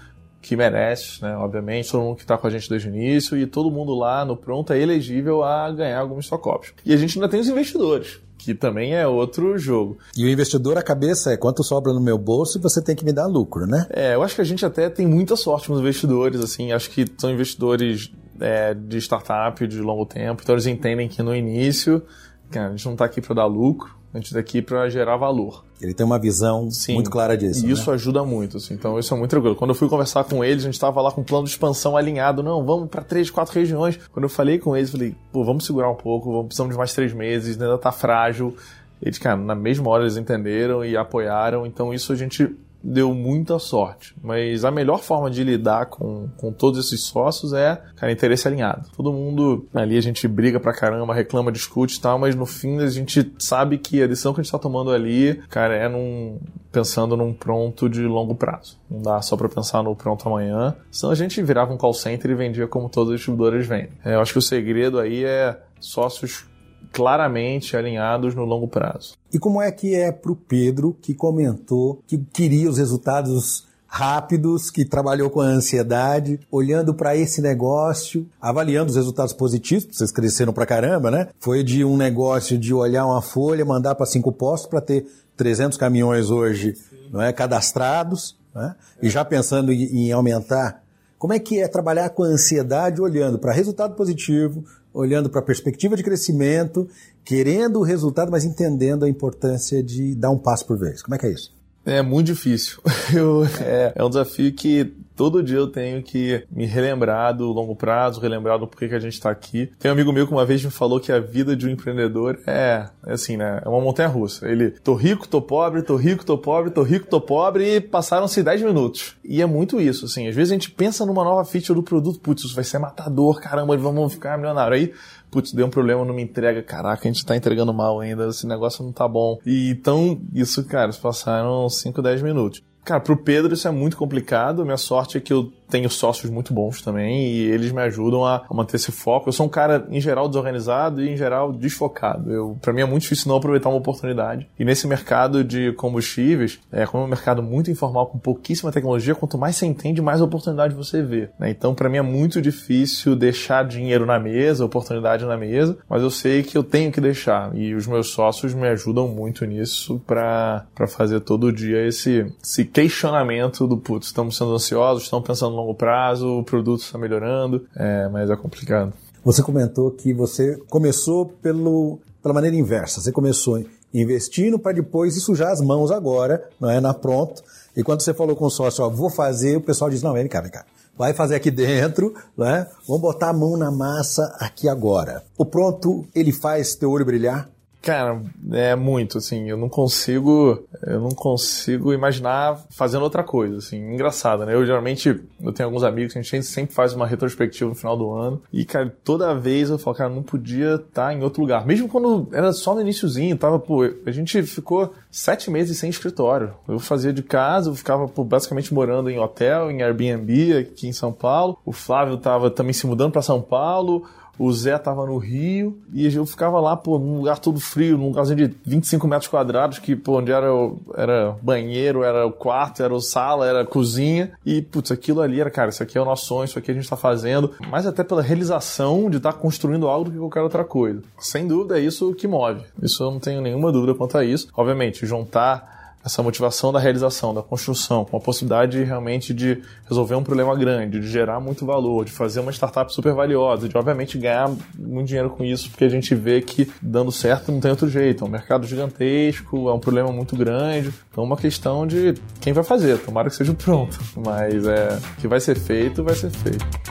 que merece, né? Obviamente, todo mundo que está com a gente desde o início e todo mundo lá no pronto é elegível a ganhar algum stock option. E a gente ainda tem os investidores, que também é outro jogo. E o investidor, a cabeça é quanto sobra no meu bolso e você tem que me dar lucro, né? É, eu acho que a gente até tem muita sorte com os investidores, assim, acho que são investidores é, de startup de longo tempo, então eles entendem que no início, cara, a gente não está aqui para dar lucro, A gente está aqui para gerar valor. Ele tem uma visão Sim, muito clara disso. E isso né? ajuda muito, assim, então isso é muito tranquilo. Quando eu fui conversar com eles, a gente estava lá com um plano de expansão alinhado. Não, vamos para três, quatro regiões. Quando eu falei com eles, falei, pô, vamos segurar um pouco, vamos, precisamos de mais três meses, ainda tá frágil. Eles, cara, na mesma hora eles entenderam e apoiaram, então isso a gente deu muita sorte. Mas a melhor forma de lidar com, com todos esses sócios é, cara, interesse alinhado. Todo mundo ali a gente briga pra caramba, reclama, discute e tal, mas no fim a gente sabe que a decisão que a gente tá tomando ali, cara, é num, pensando num pronto de longo prazo. Não dá só para pensar no pronto amanhã. Senão a gente virava um call center e vendia como todos os distribuidores vendem. É, eu acho que o segredo aí é sócios claramente alinhados no longo prazo. E como é que é para o Pedro, que comentou que queria os resultados rápidos, que trabalhou com a ansiedade, olhando para esse negócio, avaliando os resultados positivos, vocês cresceram para caramba, né? Foi de um negócio de olhar uma folha, mandar para cinco postos para ter 300 caminhões hoje, não é, cadastrados, né? E já pensando em aumentar como é que é trabalhar com a ansiedade olhando para resultado positivo, olhando para a perspectiva de crescimento, querendo o resultado, mas entendendo a importância de dar um passo por vez. Como é que é isso? É muito difícil. Eu, é, é um desafio que todo dia eu tenho que me relembrar do longo prazo, relembrar do porquê que a gente está aqui. Tem um amigo meu que uma vez me falou que a vida de um empreendedor é, é assim, né? É uma montanha russa. Ele, tô rico, tô pobre, tô rico, tô pobre, tô rico, tô pobre e passaram-se 10 minutos. E é muito isso, assim. Às vezes a gente pensa numa nova feature do produto, putz, isso vai ser matador, caramba, vamos ficar milionário. Aí putz, deu um problema numa entrega, caraca, a gente tá entregando mal ainda, esse negócio não tá bom. E então, isso, cara, passaram 5, 10 minutos. Cara, pro Pedro isso é muito complicado. Minha sorte é que eu tenho sócios muito bons também e eles me ajudam a, manter esse foco. Eu sou um cara, em geral, desorganizado e, em geral, desfocado. Eu, para mim é muito difícil não aproveitar uma oportunidade. E nesse mercado de combustíveis, é, como é um mercado muito informal, com pouquíssima tecnologia, quanto mais você entende, mais oportunidade você vê. Né? Então, para mim é muito difícil deixar dinheiro na mesa, oportunidade na mesa, mas eu sei que eu tenho que deixar. E os meus sócios me ajudam muito nisso para fazer todo dia esse, esse questionamento do putz, estamos sendo ansiosos, estamos pensando longo prazo, o produto está melhorando, é, mas é complicado. Você comentou que você começou pelo, pela maneira inversa. Você começou investindo para depois sujar as mãos agora, não é? Na pronto. E quando você falou com o sócio, ó, vou fazer, o pessoal diz, não, vem cá, vem cá. Vai fazer aqui dentro, né? Vamos botar a mão na massa aqui agora. O pronto, ele faz teu olho brilhar? Cara, é muito, assim, eu não consigo, eu não consigo imaginar fazendo outra coisa, assim, engraçado, né? Eu geralmente, eu tenho alguns amigos a gente sempre faz uma retrospectiva no final do ano e, cara, toda vez eu falo, cara, não podia estar em outro lugar. Mesmo quando era só no iníciozinho, tava, pô, a gente ficou sete meses sem escritório. Eu fazia de casa, eu ficava, pô, basicamente morando em hotel, em Airbnb aqui em São Paulo. O Flávio tava também se mudando para São Paulo o Zé tava no Rio e eu ficava lá, pô, num lugar todo frio, num lugarzinho de 25 metros quadrados, que, pô, onde era, o, era banheiro, era o quarto, era o sala, era a cozinha. E, putz, aquilo ali era, cara, isso aqui é o nosso sonho, isso aqui a gente tá fazendo. Mas até pela realização de estar tá construindo algo do que qualquer outra coisa. Sem dúvida, é isso que move. Isso eu não tenho nenhuma dúvida quanto a isso. Obviamente, juntar essa motivação da realização, da construção, com a possibilidade realmente de resolver um problema grande, de gerar muito valor, de fazer uma startup super valiosa, de obviamente ganhar muito dinheiro com isso, porque a gente vê que dando certo não tem outro jeito. É um mercado gigantesco, é um problema muito grande. Então é uma questão de quem vai fazer, tomara que seja pronto. Mas é que vai ser feito, vai ser feito.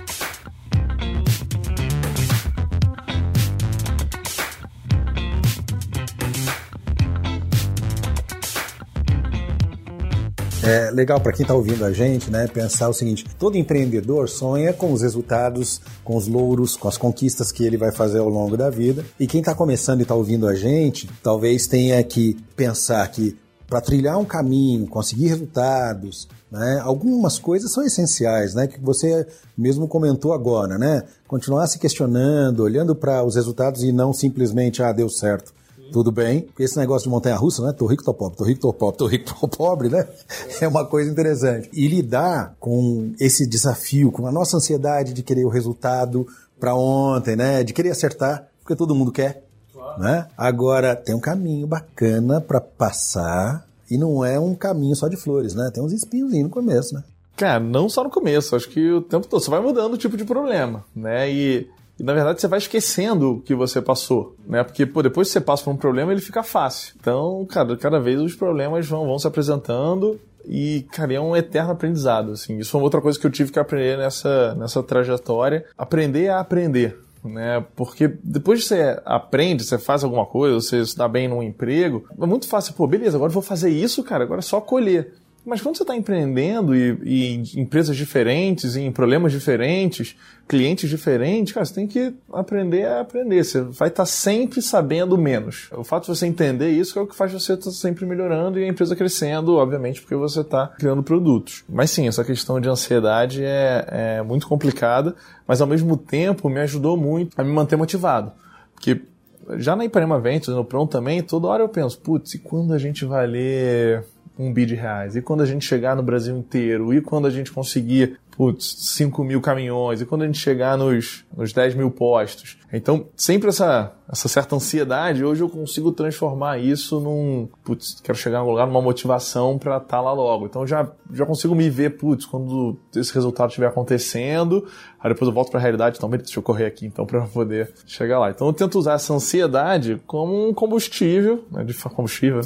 É legal para quem está ouvindo a gente, né, pensar o seguinte: todo empreendedor sonha com os resultados, com os louros, com as conquistas que ele vai fazer ao longo da vida. E quem está começando e está ouvindo a gente, talvez tenha que pensar que para trilhar um caminho, conseguir resultados, né, algumas coisas são essenciais, né, que você mesmo comentou agora, né? Continuar se questionando, olhando para os resultados e não simplesmente ah deu certo tudo bem. Porque esse negócio de montanha-russa, né? Tô rico, tô pobre, tô rico, tô pobre, tô rico, tô pobre, né? É uma coisa interessante. E lidar com esse desafio, com a nossa ansiedade de querer o resultado para ontem, né? De querer acertar, porque todo mundo quer. Né? Agora, tem um caminho bacana para passar e não é um caminho só de flores, né? Tem uns espinhos no começo, né? Cara, não só no começo, acho que o tempo todo. Você vai mudando o tipo de problema, né? E E na verdade você vai esquecendo o que você passou, né? Porque pô, depois que você passa por um problema, ele fica fácil. Então, cada, cada vez os problemas vão, vão se apresentando e, cara, é um eterno aprendizado, assim. Isso foi outra coisa que eu tive que aprender nessa, nessa trajetória. Aprender a aprender, né? Porque depois que você aprende, você faz alguma coisa, você se dá bem num emprego, é muito fácil, pô, beleza, agora vou fazer isso, cara, agora é só colher. Mas quando você está empreendendo e, e, em empresas diferentes, em problemas diferentes, clientes diferentes, cara, você tem que aprender a aprender. Você vai estar tá sempre sabendo menos. O fato de você entender isso é o que faz você estar tá sempre melhorando e a empresa crescendo, obviamente, porque você está criando produtos. Mas sim, essa questão de ansiedade é, é muito complicada, mas ao mesmo tempo me ajudou muito a me manter motivado. Porque já na Ipanema Ventures, no Pronto também, toda hora eu penso, putz, e quando a gente vai ler um bi de reais? E quando a gente chegar no Brasil inteiro? E quando a gente conseguir, putz, 5 mil caminhões? E quando a gente chegar nos, nos 10 mil postos? Então, sempre essa, essa certa ansiedade, hoje eu consigo transformar isso num, putz, quero chegar num lugar, numa motivação para estar tá lá logo. Então, já, já consigo me ver, putz, quando esse resultado estiver acontecendo, aí depois eu volto para a realidade, então, deixa eu correr aqui, então, para poder chegar lá. Então, eu tento usar essa ansiedade como um combustível, né, de combustível,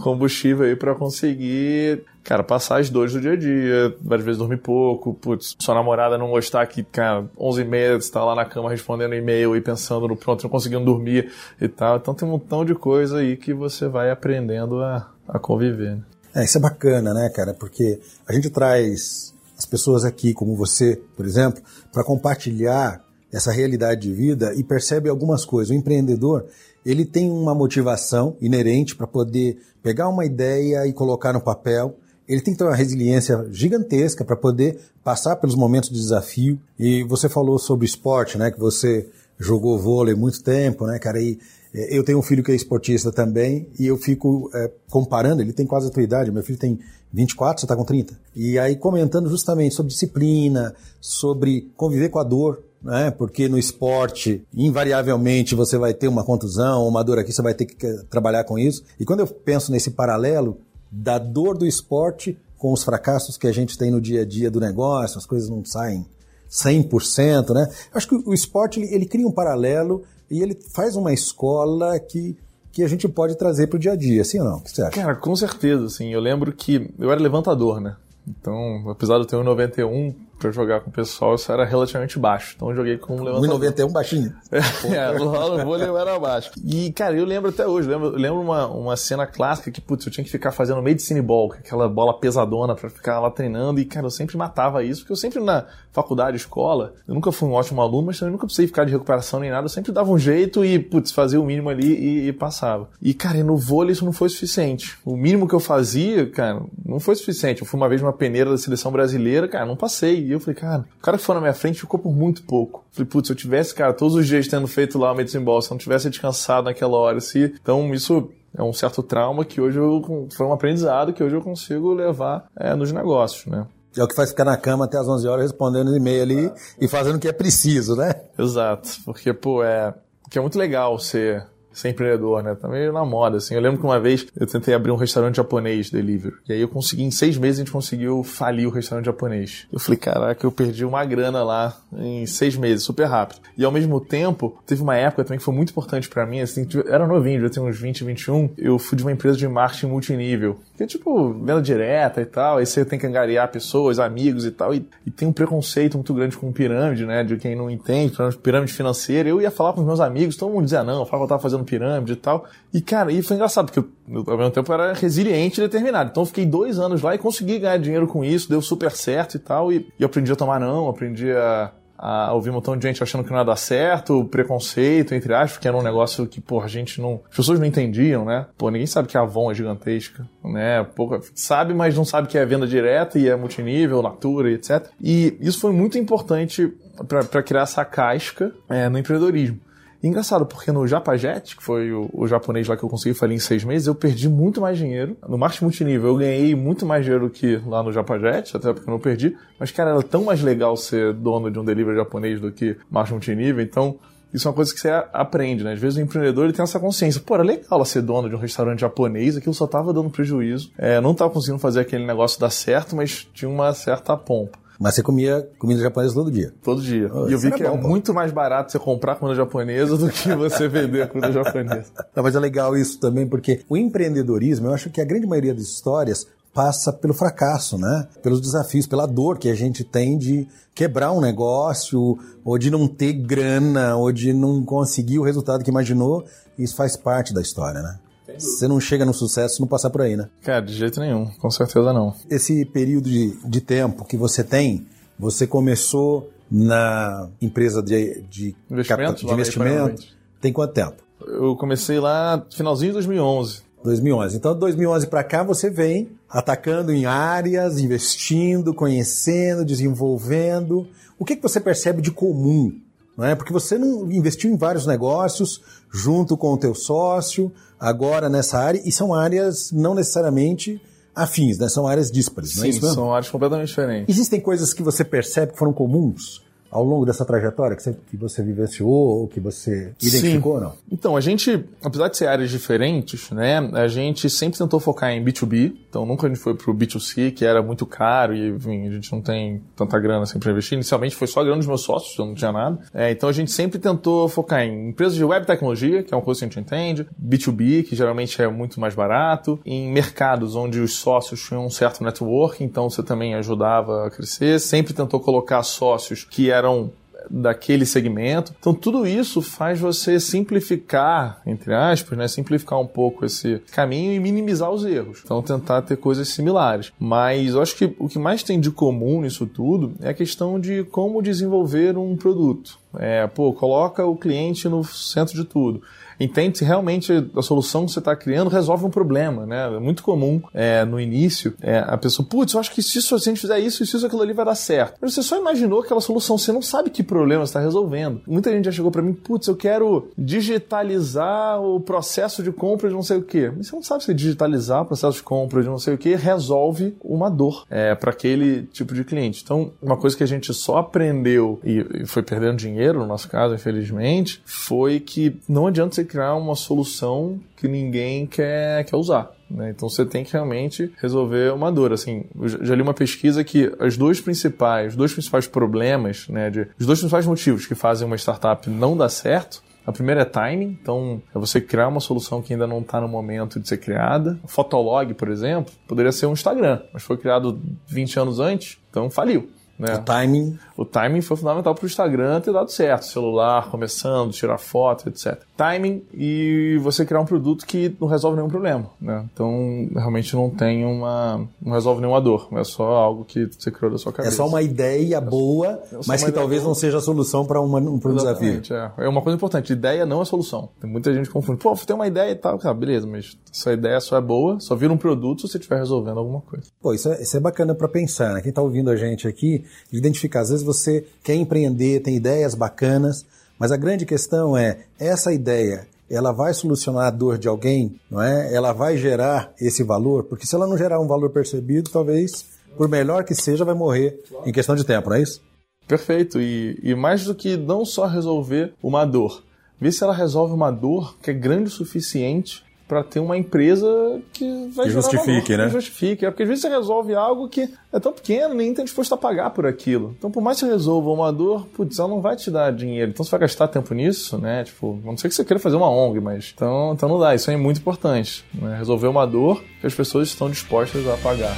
combustível aí para conseguir, cara, passar as dores do dia a dia, várias vezes dormir pouco, putz, sua namorada não gostar que, cara, 11 e meia você tá lá na cama respondendo e-mail e pensando no pronto, não conseguindo dormir e tal. Então tem um montão de coisa aí que você vai aprendendo a, a conviver. Né? É, isso é bacana, né, cara? Porque a gente traz as pessoas aqui, como você, por exemplo, para compartilhar essa realidade de vida e percebe algumas coisas. O empreendedor, ele tem uma motivação inerente para poder pegar uma ideia e colocar no papel. Ele tem que ter uma resiliência gigantesca para poder passar pelos momentos de desafio. E você falou sobre esporte, né? Que você jogou vôlei muito tempo, né, cara? E é, eu tenho um filho que é esportista também e eu fico é, comparando, ele tem quase a tua idade, meu filho tem 24, você está com 30. E aí comentando justamente sobre disciplina, sobre conviver com a dor, né? Porque no esporte, invariavelmente, você vai ter uma contusão, uma dor aqui, você vai ter que trabalhar com isso. E quando eu penso nesse paralelo da dor do esporte com os fracassos que a gente tem no dia a dia do negócio, as coisas não saem 100%, né? Acho que o esporte ele, ele cria um paralelo e ele faz uma escola que que a gente pode trazer para o dia a dia, assim ou não? O que você acha? Cara, com certeza, assim. Eu lembro que eu era levantador, né? Então, apesar de eu ter 91 pra jogar com o pessoal, isso era relativamente baixo. Então eu joguei com um levantador. 1,91 baixinho. é, o vôlei era baixo. E, cara, eu lembro até hoje, lembro, lembro uma, uma cena clássica que, putz, eu tinha que ficar fazendo medicine ball, é aquela bola pesadona pra ficar lá treinando. E, cara, eu sempre matava isso, porque eu sempre na faculdade, escola, eu nunca fui um ótimo aluno, mas também nunca precisei ficar de recuperação nem nada. Eu sempre dava um jeito e, putz, fazia o mínimo ali e, e passava. E, cara, e no vôlei isso não foi suficiente. O mínimo que eu fazia, cara, não foi suficiente. Eu fui uma vez numa peneira da seleção brasileira, cara, não passei eu falei, cara, o cara que foi na minha frente ficou por muito pouco. Falei, putz, se eu tivesse, cara, todos os dias tendo feito lá o Medicine Ball, se eu não tivesse descansado naquela hora, se... Então, isso é um certo trauma que hoje eu... Foi um aprendizado que hoje eu consigo levar é, nos negócios, né? É o que faz ficar na cama até as 11 horas respondendo e-mail ali ah. e fazendo o que é preciso, né? Exato. Porque, pô, é... Que é muito legal ser ser empreendedor, né? Tá meio na moda, assim. Eu lembro que uma vez eu tentei abrir um restaurante japonês delivery. E aí eu consegui, em seis meses, a gente conseguiu falir o restaurante japonês. Eu falei, caraca, eu perdi uma grana lá em seis meses, super rápido. E ao mesmo tempo, teve uma época também que foi muito importante para mim, assim, era novinho, eu tinha uns 20, 21. Eu fui de uma empresa de marketing multinível. Que é tipo, venda direta e tal. Aí você tem que angariar pessoas, amigos e tal. E, e tem um preconceito muito grande com pirâmide, né? De quem não entende, pirâmide financeira. Eu ia falar com os meus amigos, todo mundo dizia não, eu falava que eu tava fazendo pirâmide e tal. E, cara, e foi engraçado, porque eu, ao mesmo tempo, era resiliente e determinado. Então, eu fiquei dois anos lá e consegui ganhar dinheiro com isso, deu super certo e tal. E, e aprendi a tomar não, aprendi a, a ouvir um montão de gente achando que não ia dar certo, preconceito, entre aspas, que era um negócio que, pô, a gente não. As pessoas não entendiam, né? Pô, ninguém sabe que a Avon é gigantesca, né? Pô, sabe, mas não sabe que é venda direta e é multinível, Natura e etc. E isso foi muito importante para criar essa casca é, no empreendedorismo. Engraçado, porque no Japajet, que foi o, o, japonês lá que eu consegui falir em seis meses, eu perdi muito mais dinheiro. No marketing multinível, eu ganhei muito mais dinheiro que lá no Japajet, até porque eu não perdi. Mas, cara, era tão mais legal ser dono de um delivery japonês do que marketing multinível. Então, isso é uma coisa que você aprende, né? Às vezes o empreendedor ele tem essa consciência. Pô, era legal ser dono de um restaurante japonês, aquilo só tava dando prejuízo. É, não tava conseguindo fazer aquele negócio dar certo, mas tinha uma certa pompa. Mas você comia comida japonesa todo dia? Todo dia. Oh, e eu vi que é bom, é pô. muito mais barato você comprar comida japonesa do que você vender comida japonesa. Não, mas é legal isso também, porque o empreendedorismo, eu acho que a grande maioria das histórias passa pelo fracasso, né? Pelos desafios, pela dor que a gente tem de quebrar um negócio, ou de não ter grana, ou de não conseguir o resultado que imaginou. Isso faz parte da história, né? Você não chega no sucesso se não passar por aí, né? Cara, de jeito nenhum, com certeza não. Esse período de, de tempo que você tem, você começou na empresa de, de investimento, de investimento tem quanto tempo? Eu comecei lá finalzinho de 2011. 2011. Então, de 2011 para cá, você vem atacando em áreas, investindo, conhecendo, desenvolvendo. O que, que você percebe de comum? Não é? Porque você não investiu em vários negócios junto com o teu sócio, agora nessa área, e são áreas não necessariamente afins, né? São áreas díspares, não é isso mesmo? são áreas completamente diferentes. Existem coisas que você percebe que foram comuns ao longo dessa trajetória que você, que você vivenciou ou que você identificou Sim. ou não? Então, a gente, apesar de ser áreas diferentes, né, a gente sempre tentou focar em B2B, então nunca a gente foi pro B2C, que era muito caro e enfim, a gente não tem tanta grana assim para investir. Inicialmente foi só a grana dos meus sócios, eu não tinha nada. É, então a gente sempre tentou focar em empresas de web tecnologia, que é uma coisa que a gente entende, B2B, que geralmente é muito mais barato, em mercados onde os sócios tinham um certo network, então você também ajudava a crescer. Sempre tentou colocar sócios que eram eram daquele segmento. Então tudo isso faz você simplificar, entre aspas, né, simplificar um pouco esse caminho e minimizar os erros. Então tentar ter coisas similares. Mas eu acho que o que mais tem de comum nisso tudo é a questão de como desenvolver um produto. É, pô, coloca o cliente no centro de tudo entende se realmente a solução que você está criando resolve um problema, né? É muito comum é, no início é, a pessoa, putz, eu acho que se, isso, se a gente fizer isso, isso, aquilo ali vai dar certo. Mas você só imaginou aquela solução, você não sabe que problema está resolvendo. Muita gente já chegou para mim, putz, eu quero digitalizar o processo de compra de não sei o quê. Mas você não sabe se digitalizar o processo de compra de não sei o quê resolve uma dor é, para aquele tipo de cliente. Então, uma coisa que a gente só aprendeu e, e foi perdendo dinheiro, no nosso caso, infelizmente, foi que não adianta você criar uma solução que ninguém quer, quer usar. Né? Então você tem que realmente resolver uma dor. Assim, já li uma pesquisa que as dois principais, os dois principais problemas, né, de, os dois principais motivos que fazem uma startup não dar certo a primeira é timing, então é você criar uma solução que ainda não está no momento de ser criada. Fotolog, por exemplo, poderia ser um Instagram, mas foi criado 20 anos antes, então faliu. Né? O timing. O timing foi fundamental para o Instagram ter dado certo. Celular começando, tirar foto, etc. Timing e você criar um produto que não resolve nenhum problema. Né? Então, realmente não tem uma. não resolve nenhuma dor. É só algo que você criou da sua cabeça. É só uma ideia boa, é mas que talvez boa. não seja a solução para um desafio. É. é uma coisa importante. Ideia não é solução. Tem muita gente que confunde. Pô, tem uma ideia e tal. Cara, beleza, mas sua ideia só é boa, só vira um produto se você estiver resolvendo alguma coisa. Pô, isso é, isso é bacana para pensar. Né? Quem está ouvindo a gente aqui, identificar. Às vezes você quer empreender, tem ideias bacanas, mas a grande questão é, essa ideia, ela vai solucionar a dor de alguém, não é? Ela vai gerar esse valor, porque se ela não gerar um valor percebido, talvez, por melhor que seja, vai morrer em questão de tempo, não é isso? Perfeito. E, e mais do que não só resolver uma dor, ver se ela resolve uma dor que é grande o suficiente para ter uma empresa que vai que justifique, valor, né? Que justifique. É porque às vezes você resolve algo que é tão pequeno, nem está disposto a pagar por aquilo. Então, por mais que você resolva uma dor, putz, ela não vai te dar dinheiro. Então, você vai gastar tempo nisso, né? Tipo, a não sei que você queira fazer uma ONG, mas então, então não dá. Isso é muito importante. Né? Resolver uma dor que as pessoas estão dispostas a pagar.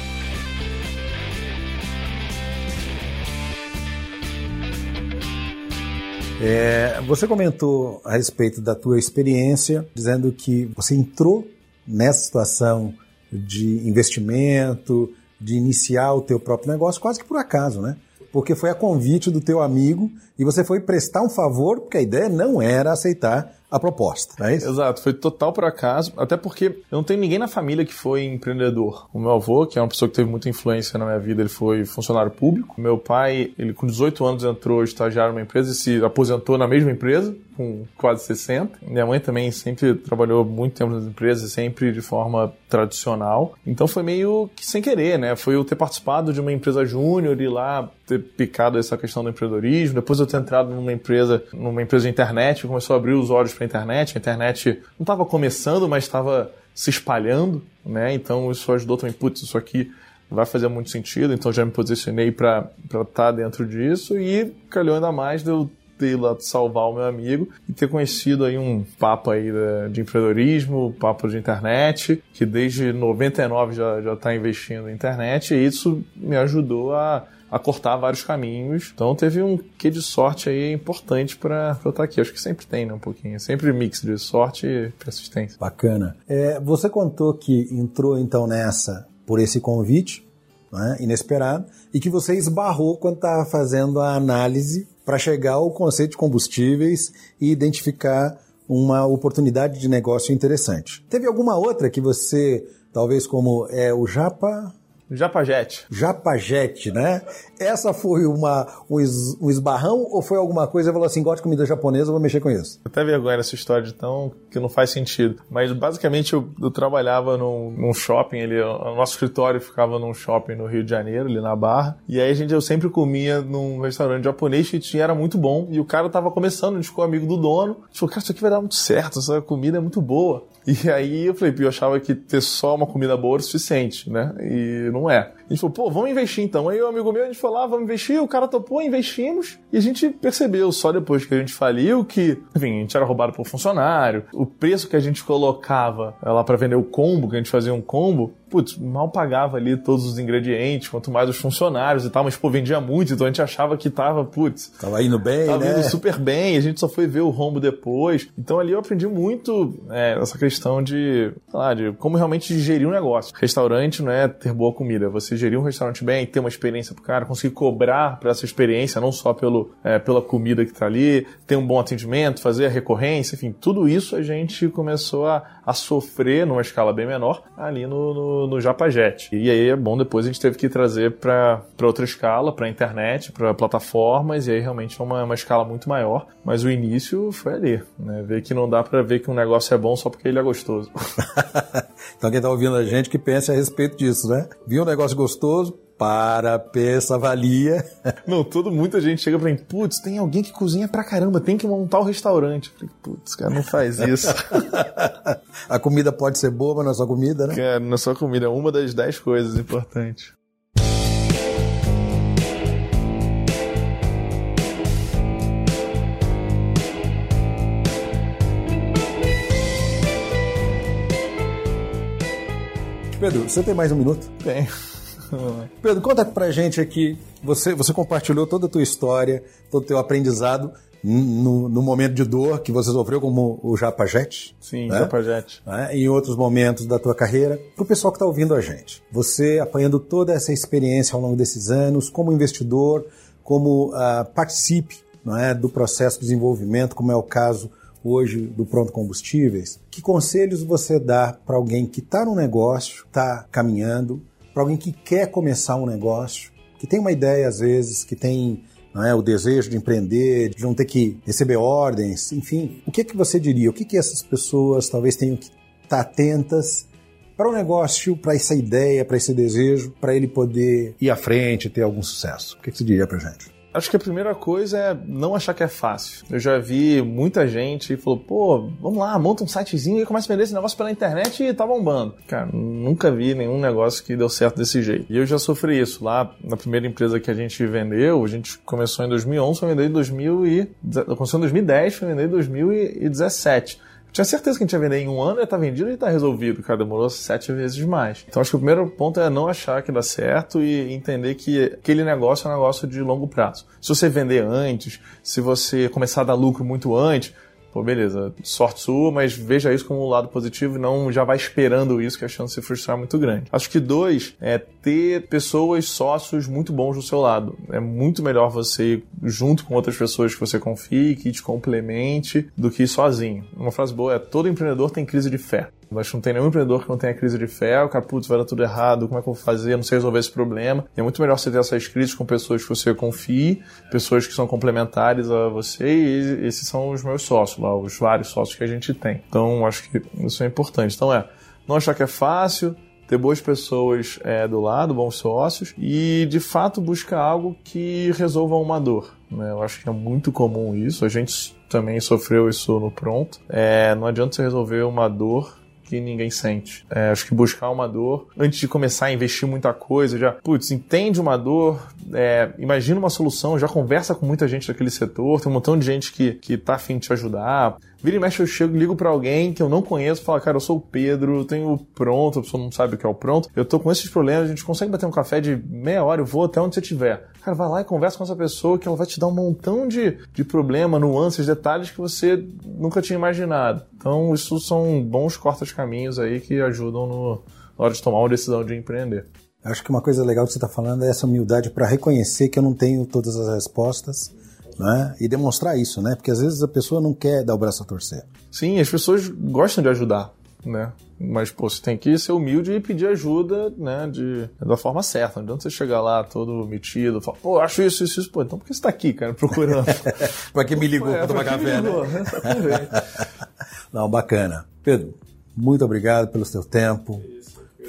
É, você comentou a respeito da tua experiência, dizendo que você entrou nessa situação de investimento, de iniciar o teu próprio negócio, quase que por acaso, né? Porque foi a convite do teu amigo e você foi prestar um favor, porque a ideia não era aceitar a proposta, não é isso? Exato, foi total por acaso, até porque eu não tenho ninguém na família que foi empreendedor. O meu avô, que é uma pessoa que teve muita influência na minha vida, ele foi funcionário público. Meu pai, ele com 18 anos entrou estagiário numa empresa e se aposentou na mesma empresa, com quase 60. Minha mãe também sempre trabalhou muito tempo nas empresas, sempre de forma tradicional. Então foi meio que sem querer, né? Foi eu ter participado de uma empresa júnior e lá ter picado essa questão do empreendedorismo. Depois eu ter entrado numa empresa, numa empresa de internet, começou a abrir os olhos para a internet. A internet não estava começando, mas estava se espalhando, né? Então isso ajudou também, putz, isso aqui vai fazer muito sentido, então já me posicionei para estar tá dentro disso e calhou ainda mais de eu lá salvar o meu amigo e ter conhecido aí um papo aí de empreendedorismo, papo de internet, que desde 99 já já está investindo em internet e isso me ajudou a a cortar vários caminhos. Então teve um quê de sorte aí importante para eu estar aqui. Acho que sempre tem, né, um pouquinho. Sempre mix de sorte e persistência. Bacana. É, você contou que entrou então nessa por esse convite, né, inesperado, e que você esbarrou quando estava fazendo a análise para chegar ao conceito de combustíveis e identificar uma oportunidade de negócio interessante. Teve alguma outra que você, talvez como é o Japa, Japajete. Japajete, né? Essa foi uma, um, es, um esbarrão ou foi alguma coisa falou assim, gosto de comida japonesa, vou mexer com isso? Até vergonha essa história de tão que não faz sentido. Mas basicamente eu, eu trabalhava num, num, shopping, ele, o nosso escritório ficava num shopping no Rio de Janeiro, ali na Barra. E aí a gente, eu sempre comia num restaurante japonês que tinha, era muito bom. E o cara tava começando, a gente ficou amigo do dono. Falou, cara, isso aqui vai dar muito certo, essa comida é muito boa. E aí eu falei, eu achava que ter só uma comida boa era o suficiente, né? E não é. A gente falou, pô, vamos investir então. Aí o amigo meu, a gente falou, ah, vamos investir, o cara topou, investimos. E a gente percebeu só depois que a gente faliu que, enfim, a gente era roubado por funcionário. O preço que a gente colocava lá para vender o combo, que a gente fazia um combo, putz, mal pagava ali todos os ingredientes, quanto mais os funcionários e tal, mas pô, vendia muito, então a gente achava que tava, putz. Tava indo bem, tava né? indo super bem, a gente só foi ver o rombo depois. Então ali eu aprendi muito é, essa questão de, sei lá, de como realmente gerir um negócio. Restaurante não é ter boa comida, você gerir um restaurante bem, ter uma experiência pro cara, conseguir cobrar para essa experiência, não só pelo, é, pela comida que tá ali, ter um bom atendimento, fazer a recorrência, enfim, tudo isso a gente começou a, a sofrer numa escala bem menor ali no, no no, Japajet. E aí é bom, depois a gente teve que trazer para outra escala, para internet, para plataformas, e aí realmente é uma, uma escala muito maior. Mas o início foi ali, né? Ver que não dá para ver que um negócio é bom só porque ele é gostoso. então quem tá ouvindo a gente que pense a respeito disso, né? Viu um negócio gostoso, para, pensa, avalia. Não, todo, muita gente chega pra mim, putz, tem alguém que cozinha pra caramba, tem que montar o restaurante. Eu falei, putz, cara, não faz isso. a comida pode ser boa, mas não é só comida, né? Cara, não é só comida, é uma das dez coisas importantes. Pedro, você tem mais um minuto? Tem. Pedro, conta pra gente aqui. Você, você compartilhou toda a tua história, todo o teu aprendizado no, no, momento de dor que você sofreu como o Japajete. Sim, né? Japajete. Né? Em outros momentos da tua carreira. Para o pessoal que está ouvindo a gente. Você apanhando toda essa experiência ao longo desses anos, como investidor, como uh, participe não é, do processo de desenvolvimento, como é o caso hoje do Pronto Combustíveis, que conselhos você dá para alguém que está no negócio, está caminhando, para alguém que quer começar um negócio, que tem uma ideia às vezes, que tem é, o desejo de empreender, de não ter que receber ordens, enfim. O que, é que você diria? O que, que essas pessoas talvez tenham que estar atentas para o negócio, para essa ideia, para esse desejo, para ele poder ir à frente, ter algum sucesso? O que, que você diria para gente? Acho que a primeira coisa é não achar que é fácil. Eu já vi muita gente falou, pô, vamos lá, monta um sitezinho e começa a vender esse negócio pela internet e tá bombando. Cara, nunca vi nenhum negócio que deu certo desse jeito. E eu já sofri isso. Lá na primeira empresa que a gente vendeu, a gente começou em 2011, foi vender em 2000 e... Começou em 2010, foi vender em 2017. Tinha certeza que a gente ia vender em um ano, ia estar tá vendido e está resolvido. Cara, demorou sete vezes mais. Então acho que o primeiro ponto é não achar que dá certo e entender que aquele negócio é um negócio de longo prazo. Se você vender antes, se você começar a dar lucro muito antes, pô, beleza, sorte sua, mas veja isso como um lado positivo e não já vai esperando isso, que a chance de se frustrar é muito grande. Acho que dois, é ter pessoas, sócios muito bons do seu lado. É muito melhor você junto com outras pessoas que você confie, que te complemente, do que sozinho. Uma frase boa é, todo empreendedor tem crise de fé. Acho que não tem nenhum empreendedor que não tenha crise de fé, o cara, putz, vai dar tudo errado, como é que eu vou fazer, não sei resolver esse problema. E é muito melhor você ter essas crises com pessoas que você confie, pessoas que são complementares a você, e esses são os meus sócios lá, os vários sócios que a gente tem. Então, acho que isso é importante. Então, é, não achar que é fácil, ter boas pessoas é, do lado, bons sócios, e de fato buscar algo que resolva uma dor. Né? Eu acho que é muito comum isso, a gente também sofreu isso no pronto. É, não adianta você resolver uma dor que ninguém sente. É, acho que buscar uma dor, antes de começar a investir muita coisa, já, putz, entende uma dor, é, imagina uma solução, já conversa com muita gente daquele setor, tem um montão de gente que, que tá afim de te ajudar. Vira e mexe, eu chego, ligo para alguém que eu não conheço, falo, cara, eu sou o Pedro, eu tenho o pronto, a pessoa não sabe o que é o pronto, eu tô com esses problemas, a gente consegue bater um café de meia hora, eu vou até onde você estiver. Cara, vai lá e conversa com essa pessoa que ela vai te dar um montão de, de problema, nuances, detalhes que você nunca tinha imaginado. Então, isso são bons cortas-caminhos aí que ajudam no, na hora de tomar uma decisão de empreender. Acho que uma coisa legal que você está falando é essa humildade para reconhecer que eu não tenho todas as respostas né? e demonstrar isso, né? Porque às vezes a pessoa não quer dar o braço a torcer. Sim, as pessoas gostam de ajudar, né? Mas, pô, você tem que ser humilde e pedir ajuda, né, de, da forma certa. Não adianta você chegar lá todo metido, falar, pô, acho isso, isso, isso. Pô, então por que você tá aqui, cara, procurando? pra que me ligou é, pra tomar café, né? ligou, né? Não, bacana. Pedro, muito obrigado pelo seu tempo.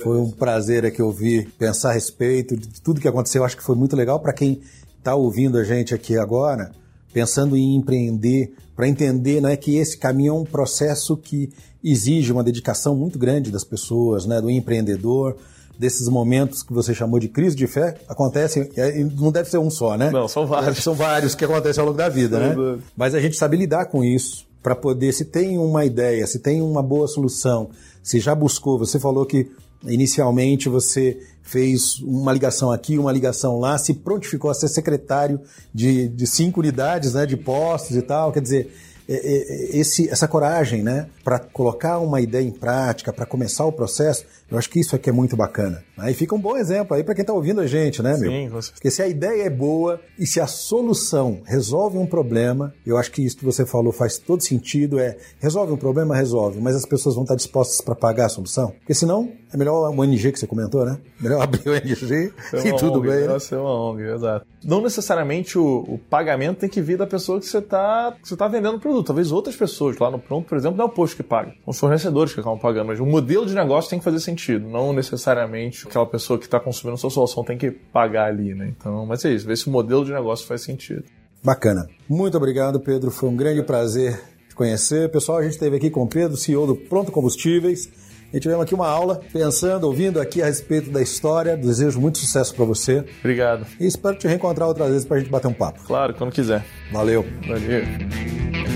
Foi um prazer aqui ouvir, pensar a respeito de tudo que aconteceu. Acho que foi muito legal para quem está ouvindo a gente aqui agora, pensando em empreender, para entender né, que esse caminho é um processo que exige uma dedicação muito grande das pessoas, né, do empreendedor, desses momentos que você chamou de crise de fé, acontecem, não deve ser um só, né? Não, são vários. São vários que acontecem ao longo da vida, né? Mas a gente sabe lidar com isso para poder, se tem uma ideia, se tem uma boa solução, se já buscou, você falou que inicialmente você fez uma ligação aqui, uma ligação lá, se prontificou a ser secretário de, de cinco unidades né, de postos e tal, quer dizer, é, é, esse, essa coragem, né, para colocar uma ideia em prática, para começar o processo, eu acho que isso aqui é muito bacana. Aí fica um bom exemplo aí para quem está ouvindo a gente, né, meu? Sim, você... Porque se a ideia é boa e se a solução resolve um problema, eu acho que isso que você falou faz todo sentido. É resolve um problema, resolve, mas as pessoas vão estar dispostas para pagar a solução. Porque senão é melhor o ONG que você comentou, né? Melhor abrir o ONG é e tudo ONG, bem. Né? Ser uma ONG, exato. Não necessariamente o, o, pagamento tem que vir da pessoa que você está tá vendendo o produto. Talvez outras pessoas lá no pronto, por exemplo, não é o posto que paga. São os fornecedores que acabam pagando. Mas o modelo de negócio tem que fazer sentido. Não necessariamente aquela pessoa que está consumindo a sua solução tem que pagar ali, né? Então, mas é isso. Ver se o modelo de negócio faz sentido. Bacana. Muito obrigado, Pedro. Foi um grande prazer te conhecer. Pessoal, a gente esteve aqui com o Pedro, CEO do Pronto Combustíveis. E tivemos aqui uma aula, pensando, ouvindo aqui a respeito da história. Desejo muito sucesso para você. Obrigado. E espero te reencontrar outras vezes para a gente bater um papo. Claro, quando quiser. Valeu. Valeu.